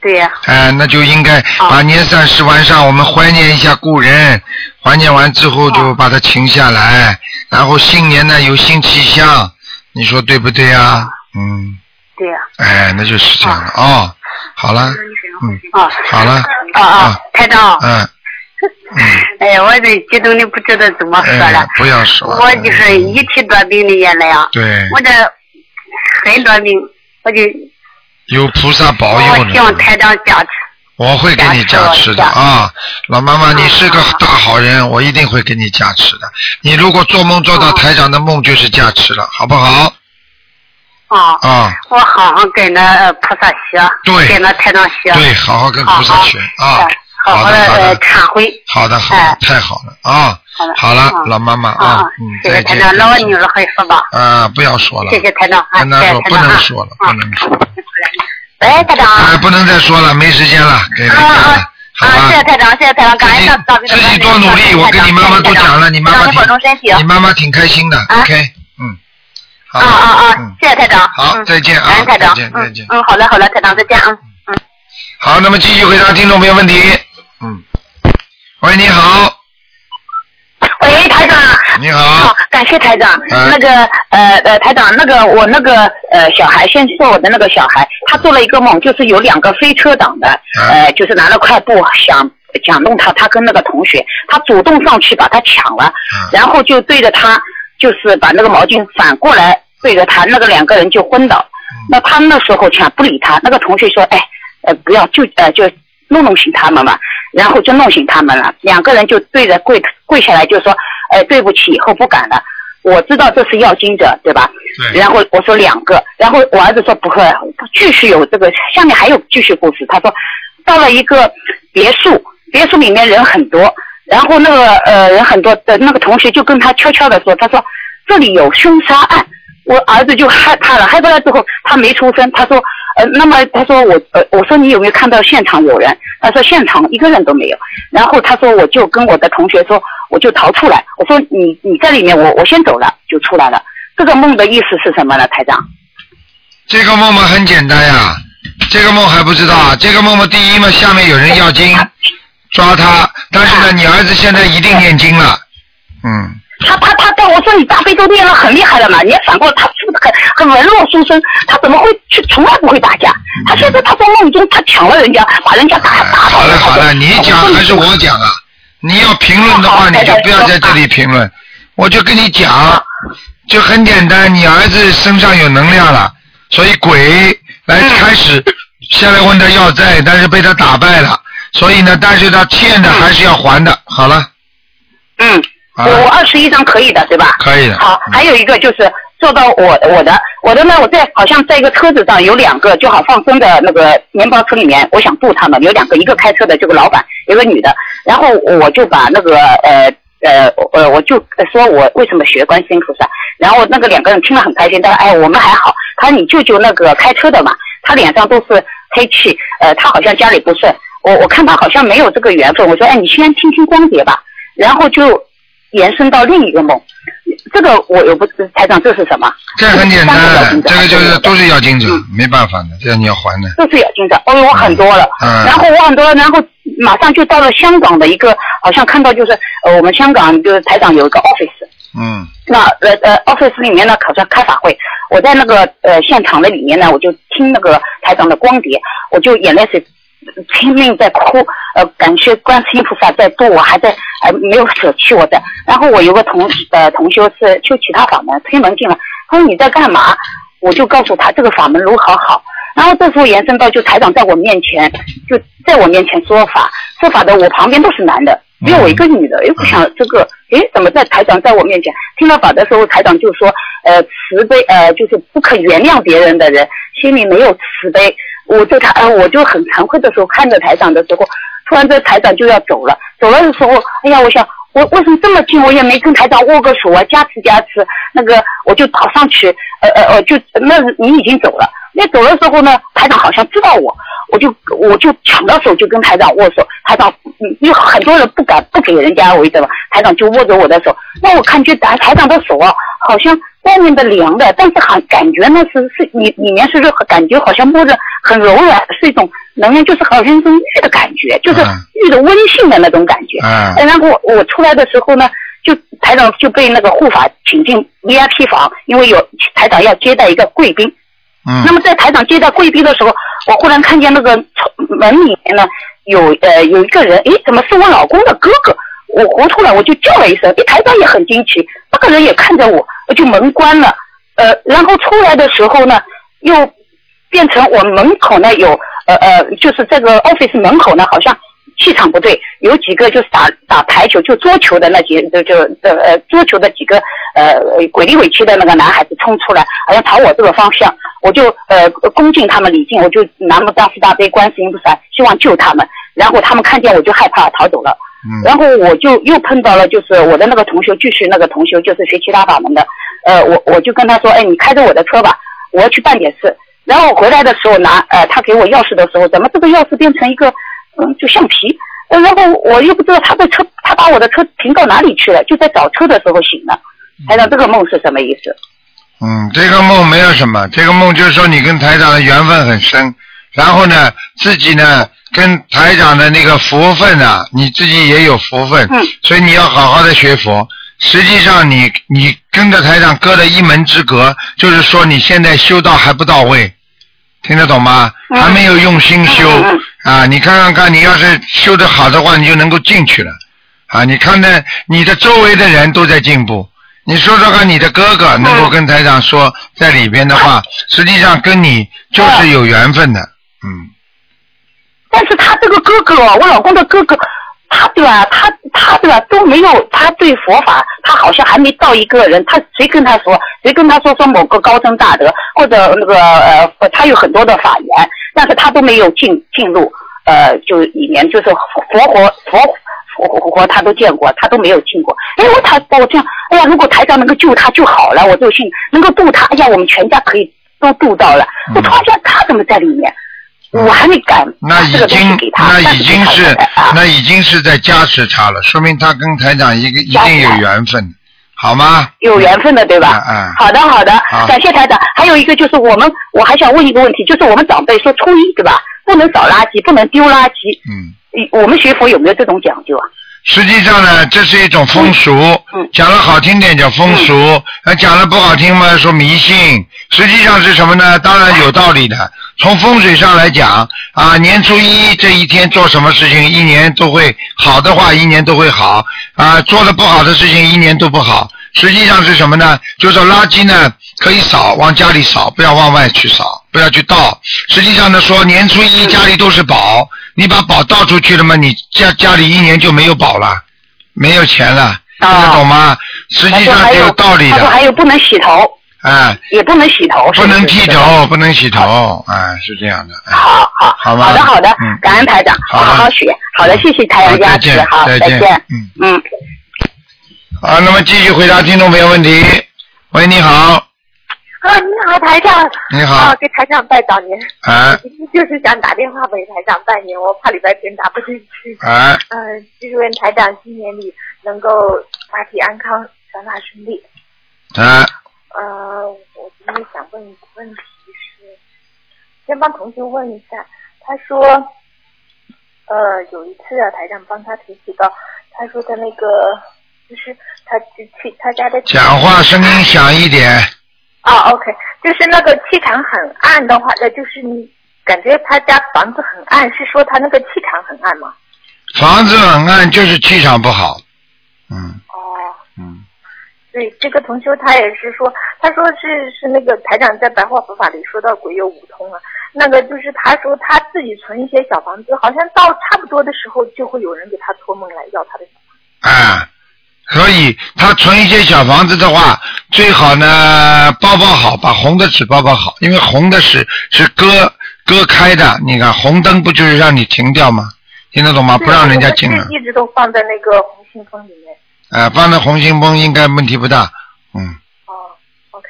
对呀、哎，那就应该把年三十晚上我们怀念一下故人，怀念完之后就把它停下来，然后新年呢有新气象，你说对不对呀？嗯，对呀、哎，那就是这样了。哦。好了，嗯，啊好了，啊啊，台长，嗯，[LAUGHS] 哎呀，我这激动的不知道怎么说了。哎，，不要说，我就是一提多病的也那样，对，我这很多病，我就有菩萨保佑我希望，台长加持。我会给你加持的啊，老妈妈，你是个大好人，我一定会给你加持的。你如果做梦做到台长的梦，就是加持了，好不好？啊，啊，我好好跟那呃菩萨学，对。跟那台长学，对，好好跟菩萨学啊。好好的呃忏悔。好的，好的，太好了啊！好了嗯，老妈妈啊啊，嗯，再见。谢谢台长，那我女儿会说吧。啊，不要说了，谢谢台长啊，不。能说了，不能说。喂，台长。哎，不能再说了，没时间了，给了，好啊，谢谢？台长，谢谢台长，感恩自己多努力，我跟你妈妈都讲了，你妈妈。挺，你妈妈挺开心的，OK，嗯，好啊啊啊嗯，谢谢台长。好嗯再见啊台长。再见再见嗯嗯，好嘞好嘞，台长再见啊。嗯。好，那么继续回答听众朋友问题。嗯，喂，你好，喂，台长。你好。感谢台长。嗯那个呃呃，台长，那个我那个呃小孩，先说我的那个小孩，他做了一个梦，就是有两个飞车党的，嗯呃，就是拿了块布想想弄他，他跟那个同学，他主动上去把他抢了，嗯然后就对着他，就是把那个毛巾反过来对着他，那个两个人就昏倒。嗯那他那时候想不理他，那个同学说，哎，呃，不要，就呃就弄弄醒他们嘛，然后就弄醒他们了，两个人就对着跪跪下来就说，哎，对不起，以后不敢了。我知道这是要经者，对吧？对然后我说两个，然后我儿子说不会，继续有这个，下面还有继续故事。他说到了一个别墅，别墅里面人很多，然后那个呃人很多的那个同学就跟他悄悄的说，他说这里有凶杀案。我儿子就害怕了，害怕了之后他没出声，他说呃，那么他说我呃，我说你有没有看到现场有人？他说现场一个人都没有。然后他说我就跟我的同学说，我就逃出来。我说你你在里面，我我先走了就出来了。这个梦的意思是什么呢，台长？这个梦嘛很简单呀，这个梦还不知道啊。这个梦嘛，第一嘛，下面有人要经抓他，但是呢，你儿子现在一定念经了，嗯，他他他跟，我说你大悲咒念了很厉害了嘛，你也反过来他是不是很很文弱书生？他怎么会去从来不会打架？他现在他在梦中他抢了人家，把人家打打倒好了好了，你讲还是我讲啊？你要评论的话，你就不要在这里评论。我就跟你讲，就很简单，你儿子身上有能量了，所以鬼来开始下来问他要债，但是被他打败了，所以呢，但是他欠的还是要还的。好了，嗯，啊。我我二十一张可以的，对吧？可以的。好，还有一个就是做到我我的我的呢，我在好像在一个车子上有两个就好放生的那个面包车里面，我想渡他们，有两个，一个开车的这个老板，一个女的，然后我就把那个呃呃呃，我就说我为什么学观世音菩萨，然后那个两个人听了很开心，他说哎我们还好，他说你舅舅那个开车的嘛，他脸上都是黑气，呃他好像家里不顺，我我看他好像没有这个缘分，我说哎你先听听光碟吧，然后就延伸到另一个梦，这个我我不知台长这是什么？这很简单这个就是都是要经者嗯，没办法的，这你要还的。都是要经者，哦，我很多了，嗯。然后我很多了，然后马上就到了香港的一个，好像看到就是呃我们香港就是台长有一个 office，嗯。那呃呃 office 里面呢好像开法会，我在那个呃现场的里面呢，我就听那个台长的光碟，我就眼泪是拼命在哭，呃感谢观世音菩萨在度我，还在呃没有舍弃我的。然后我有个同呃同修是修其他法门，推门进来，他说你在干嘛？我就告诉他这个法门如何好。然后这时候延伸到就台长在我面前，就在我面前说法，说法的我旁边都是男的，只有我一个女的。哎，我想这个，哎，怎么在台长在我面前听到法的时候，台长就说，呃，慈悲，呃，就是不可原谅别人的人，心里没有慈悲。我对他，呃，我就很惭愧的时候，看着台长的时候，突然这台长就要走了，走了的时候，哎呀，我想我为什么这么近，我也没跟台长握个手啊，加持加持，那个我就跑上去，呃呃呃，就那你已经走了，那走的时候呢，台长好像知道我，我就我就抢到手就跟台长握手，台长有很多人不敢不给人家围着嘛，台长就握着我的手，那我看觉台台长的手啊，好像外面的凉的，但是很感觉呢是是里里面是热，感觉好像摸着很柔软，是一种能量，就是好像一种玉的感觉，就是玉的温性的那种感觉。嗯哎然后我我出来的时候呢，就台长就被那个护法请进 VIP 房，因为有台长要接待一个贵宾。那么在台长接待贵宾的时候，我忽然看见那个门里面呢有呃有一个人，诶，怎么是我老公的哥哥？我糊涂了，我就叫了一声，诶，台长也很惊奇，那个人也看着我，我就门关了，呃，然后出来的时候呢，又变成我门口呢有呃呃，就是这个 office 门口呢好像气场不对，有几个就是打打排球就桌球的那几就就呃呃桌球的几个呃鬼里鬼气的那个男孩子冲出来，好像朝我这个方向，我就呃恭敬他们礼敬，我就南无大慈大悲观世音菩萨，希望救他们，然后他们看见我就害怕逃走了。然后我就又碰到了，就是我的那个同学，继续那个同学就是学其他法门的，呃，我我就跟他说，哎，你开着我的车吧，我要去办点事。然后我回来的时候拿，呃，他给我钥匙的时候，怎么这个钥匙变成一个，嗯，就橡皮？呃然后我又不知道他的车，他把我的车停到哪里去了，就在找车的时候醒了。台长，这个梦是什么意思？嗯，这个梦没有什么，这个梦就是说你跟台长的缘分很深，然后呢，自己呢跟台长的那个福分啊，你自己也有福分，嗯所以你要好好的学佛。实际上你，你跟着台长隔了一门之隔，就是说你现在修道还不到位，听得懂吗？还没有用心修、啊！你看看看，你要是修得好的话，你就能够进去了啊！你看看你的周围的人都在进步，你说说看，你的哥哥能够跟台长说在里边的话，实际上跟你就是有缘分的，嗯。但是他这个哥哥，我老公的哥哥，他对吧？他他对吧？都没有，他对佛法，他好像还没到一个人。他谁跟他说？谁跟他说说某个高僧大德，或者那个呃，他有很多的法源，但是他都没有进进入呃，就里面就是佛佛佛佛活活他都见过，他都没有进过。哎，我他我这样，哎呀，如果台长能够救他就好了，我就信能够渡他，哎呀，我们全家可以都渡到了。我突然间他怎么在里面？我还没敢那已经那已经是啊那已经是在加持他了，说明他跟台长一个一定有缘分，好吗？有缘分的，对吧？嗯嗯好的，好的好，感谢台长。还有一个就是我们，我还想问一个问题，就是我们长辈说初一对吧，不能扫垃圾，不能丢垃圾。嗯。我们学佛有没有这种讲究啊？实际上呢，这是一种风俗，嗯讲的好听点叫风俗，那讲的不好听嘛说迷信。实际上是什么呢？当然有道理的。从风水上来讲，啊，年初一这一天做什么事情，一年都会好的话，一年都会好；啊，做的不好的事情，一年都不好。实际上是什么呢？就是垃圾呢可以扫，往家里扫，不要往外去扫，不要去倒。实际上呢，说年初一家里都是宝，你把宝倒出去了嘛，你家家里一年就没有宝了，没有钱了，听得懂吗？实际上是有道理他说还，有不能洗头，哎，也不能洗头，不能剃头，不能洗头，哎，是这样的，哎好好好吧好的好的嗯，感恩台长，好的好好学。好的，谢谢台长加持好再见，再见。嗯嗯。好，那么继续回答听众朋友问题。喂，你好，啊，你好，台长。你好啊，给台长拜早年。哎今天就是想打电话给台长拜年，我怕礼拜天打不进去。啊嗯、就是问台长今年里能够大体安康，传法顺利。哎，呃，我今天想问一个问题是，先帮同学问一下，他说，呃，有一次啊，台长帮他提起到，他说他那个就是他去去他家的讲话声音响一点，啊，OK，就是那个气场很暗的话，那就是你感觉他家房子很暗，是说他那个气场很暗吗？房子很暗，就是气场不好。嗯。哦，嗯，对，这个同修他也是说，他说是是那个台长在白话佛法里说到鬼有五通啊，那个就是他说他自己存一些小房子，好像到差不多的时候就会有人给他托梦来要他的小房啊，所以他存一些小房子的话，最好呢包包好，把红的纸包包好，因为红的是是割割开的，你看红灯不就是让你停掉吗？听得懂吗？不让人家进我了一直都放在那个红信封里面。啊，放在红星崩应该问题不大。嗯，哦 OK，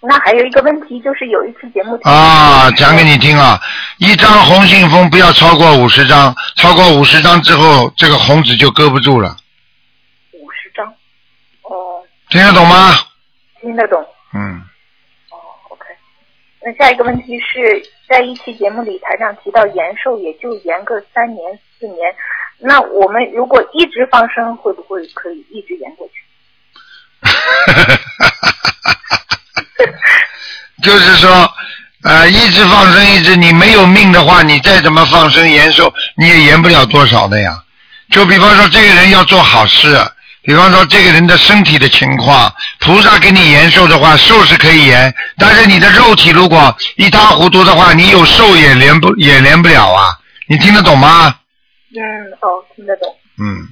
那还有一个问题就是有一次节目啊，讲给你听啊，一张红信封不要超过五十张，超过五十张之后，这个红纸就搁不住了，五十张，哦，听得懂吗？听得懂。嗯，哦，OK 那下一个问题是在一期节目里，台长提到延寿也就延个三年四年，那我们如果一直放生，会不会可以一直延过去？哈哈哈就是说，呃，一直放生，一直你没有命的话，你再怎么放生延寿，你也延不了多少的呀。就比方说，这个人要做好事，比方说这个人的身体的情况，菩萨给你延寿的话，寿是可以延，但是你的肉体如果一塌糊涂的话，你有寿也连不也连不了啊。你听得懂吗？嗯，哦，听得懂。嗯，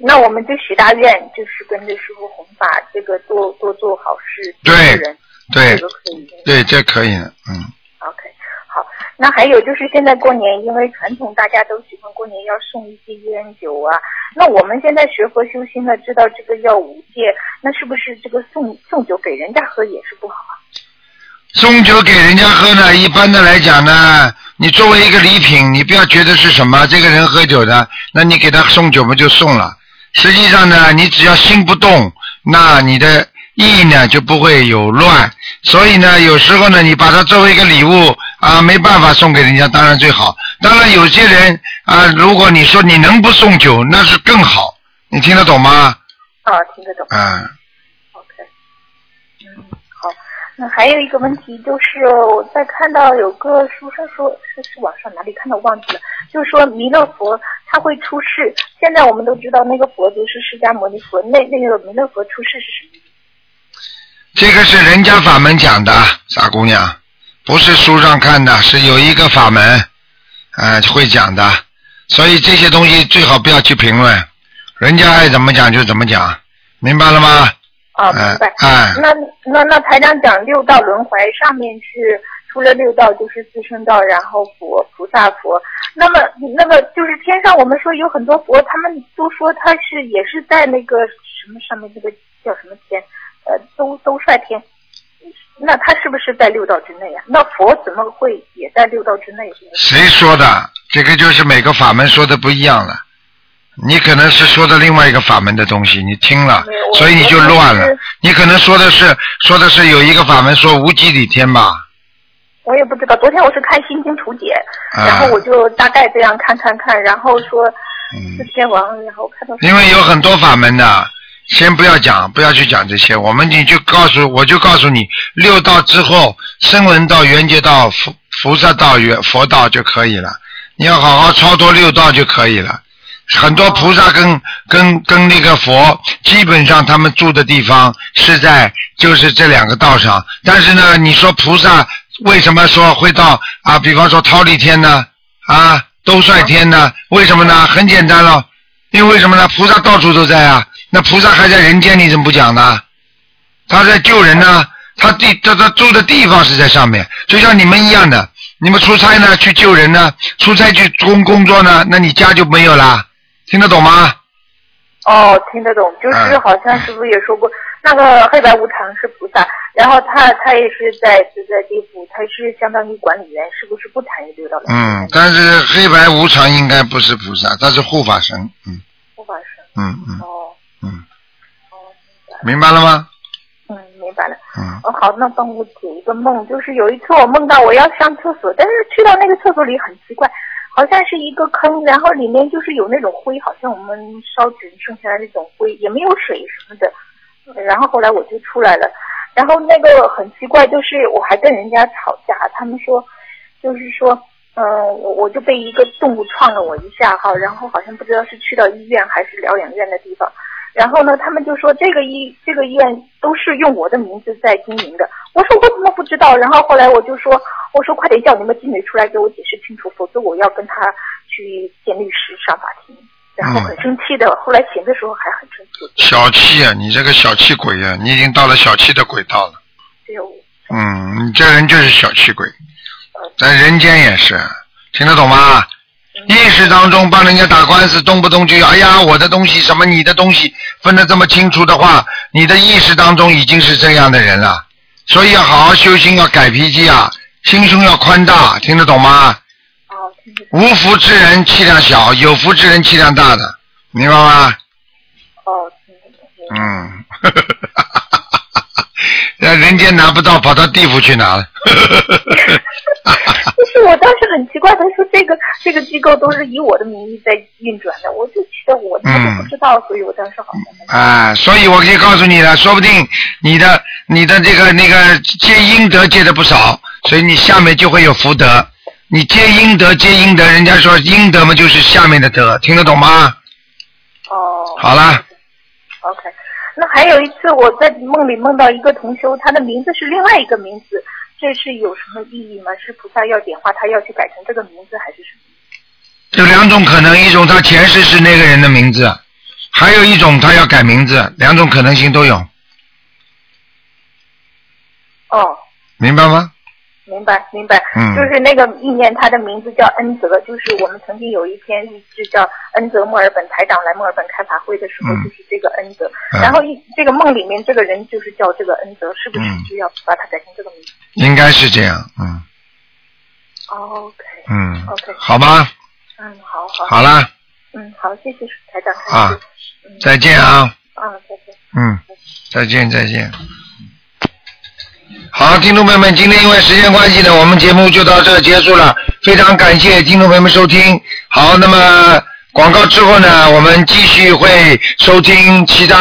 那我们就许大愿，就是跟着师傅弘法，这个多多做好事，对人，对这个可以。对，这可以，嗯。OK，好。那还有就是现在过年，因为传统大家都喜欢过年要送一些烟酒啊。那我们现在学佛修心了，知道这个要五戒，那是不是这个送送酒给人家喝也是不好啊？送酒给人家喝呢，一般的来讲呢，你作为一个礼品，你不要觉得是什么，这个人喝酒的，那你给他送酒不就送了。实际上呢，你只要心不动，那你的意呢就不会有乱。所以呢，有时候呢，你把它作为一个礼物啊，没办法送给人家，当然最好。当然有些人啊，如果你说你能不送酒，那是更好。你听得懂吗？啊，听得懂。啊，还有一个问题就是，我在看到有个书上说，是是网上哪里看到忘记了，就是说弥勒佛他会出世。现在我们都知道那个佛就是释迦牟尼佛，那那个弥勒佛出世是什么？这个是人家法门讲的，傻姑娘，不是书上看的，是有一个法门，呃，会讲的。所以这些东西最好不要去评论，人家爱怎么讲就怎么讲，明白了吗？啊，明白。哎那那那台长讲六道轮回，上面是除了六道就是自身道，然后佛菩萨佛。那么那么就是天上我们说有很多佛，他们都说他是也是在那个什么上面那个叫什么天，呃，兜兜率天。那他是不是在六道之内啊？那佛怎么会也在六道之内？谁说的？这个就是每个法门说的不一样了。你可能是说的另外一个法门的东西，你听了，所以你就乱了。你可能说的是说的是有一个法门说无极理天吧？我也不知道，昨天我是看《心经图解》，啊然后我就大概这样看看看，然后说是天王，然后看到嗯因为有很多法门的，先不要讲，不要去讲这些，我们你就告诉我就告诉你，六道之后，声闻道、缘觉道、菩菩萨道、缘佛道就可以了。你要好好超脱六道就可以了。很多菩萨跟跟跟那个佛，基本上他们住的地方是在就是这两个道上。但是呢，你说菩萨为什么说会到啊？比方说忉利天呢？啊，兜率天呢？为什么呢？很简单了，因为什么呢？菩萨到处都在啊。那菩萨还在人间，你怎么不讲呢？他在救人呢，他地他他住的地方是在上面，就像你们一样的。你们出差呢，去救人呢，出差去工工作呢，那你家就没有啦。听得懂吗？哦，听得懂，就是嗯好像师傅也说过，那个黑白无常是菩萨，然后他他也是在就在地府，他是相当于管理员，是不是不参与六道？嗯，但是黑白无常应该不是菩萨，他是护法神。嗯护法神。嗯嗯哦嗯，哦明白了吗？嗯，明白了。嗯。哦，好，那帮我解一个梦，就是有一次我梦到我要上厕所，但是去到那个厕所里很奇怪，好像是一个坑，然后里面就是有那种灰，好像我们烧纸剩下来那种灰，也没有水什么的。然后后来我就出来了，然后那个很奇怪，就是我还跟人家吵架，他们说，就是说，嗯、我我就被一个动物撞了我一下哈，然后好像不知道是去到医院还是疗养院的地方，然后呢，他们就说这个医这个医院都是用我的名字在经营的。我说我怎么不知道？然后后来我就说，我说快点叫你们经理出来给我解释清楚，否则我要跟他去见律师上法庭。然后很生气的，后来醒的时候还很生气。小气啊，你这个小气鬼啊，你已经到了小气的轨道了。嗯，你这人就是小气鬼，在人间也是，听得懂吗？意识当中帮人家打官司，动不动就要哎呀我的东西什么你的东西分得这么清楚的话，你的意识当中已经是这样的人了。所以要好好修心，要改脾气啊，心胸要宽大，听得懂吗？哦，听得无福之人气量小，有福之人气量大的，明白吗？哦，听得懂。嗯，[LAUGHS] 那人间拿不到，跑到地府去拿了。[LAUGHS] 就我当时很奇怪，他说这个这个机构都是以我的名义在运转的，我就觉得我他都不知道，所以我当时好像啊，所以我可以告诉你了，说不定你的你的这个那个接阴德接的不少，所以你下面就会有福德。你接阴德接阴德，人家说阴德嘛就是下面的德，听得懂吗？哦。好了，OK，那还有一次我在梦里梦到一个同修，他的名字是另外一个名字，这是有什么意义吗？是菩萨要点化他要去改成这个名字，还是什么？有两种可能，一种他前世是那个人的名字，还有一种他要改名字，两种可能性都有，哦，明白吗？明白明白，嗯。就是那个意念，他的名字叫恩泽，就是我们曾经有一篇日志叫恩泽墨尔本台长来墨尔本开法会的时候，嗯。就是这个恩泽，嗯。然后一这个梦里面这个人就是叫这个恩泽，是不是嗯。就要把它改成这个名字、应该是这样，嗯。O k 嗯 OK 好吧，嗯，好好，好啦，嗯，好，谢谢台长，啊，再见啊，啊，再见。嗯，再见再见。好，听众朋友们，今天因为时间关系呢，我们节目就到这结束了。非常感谢听众朋友们收听。好，那么广告之后呢，我们继续会收听其他。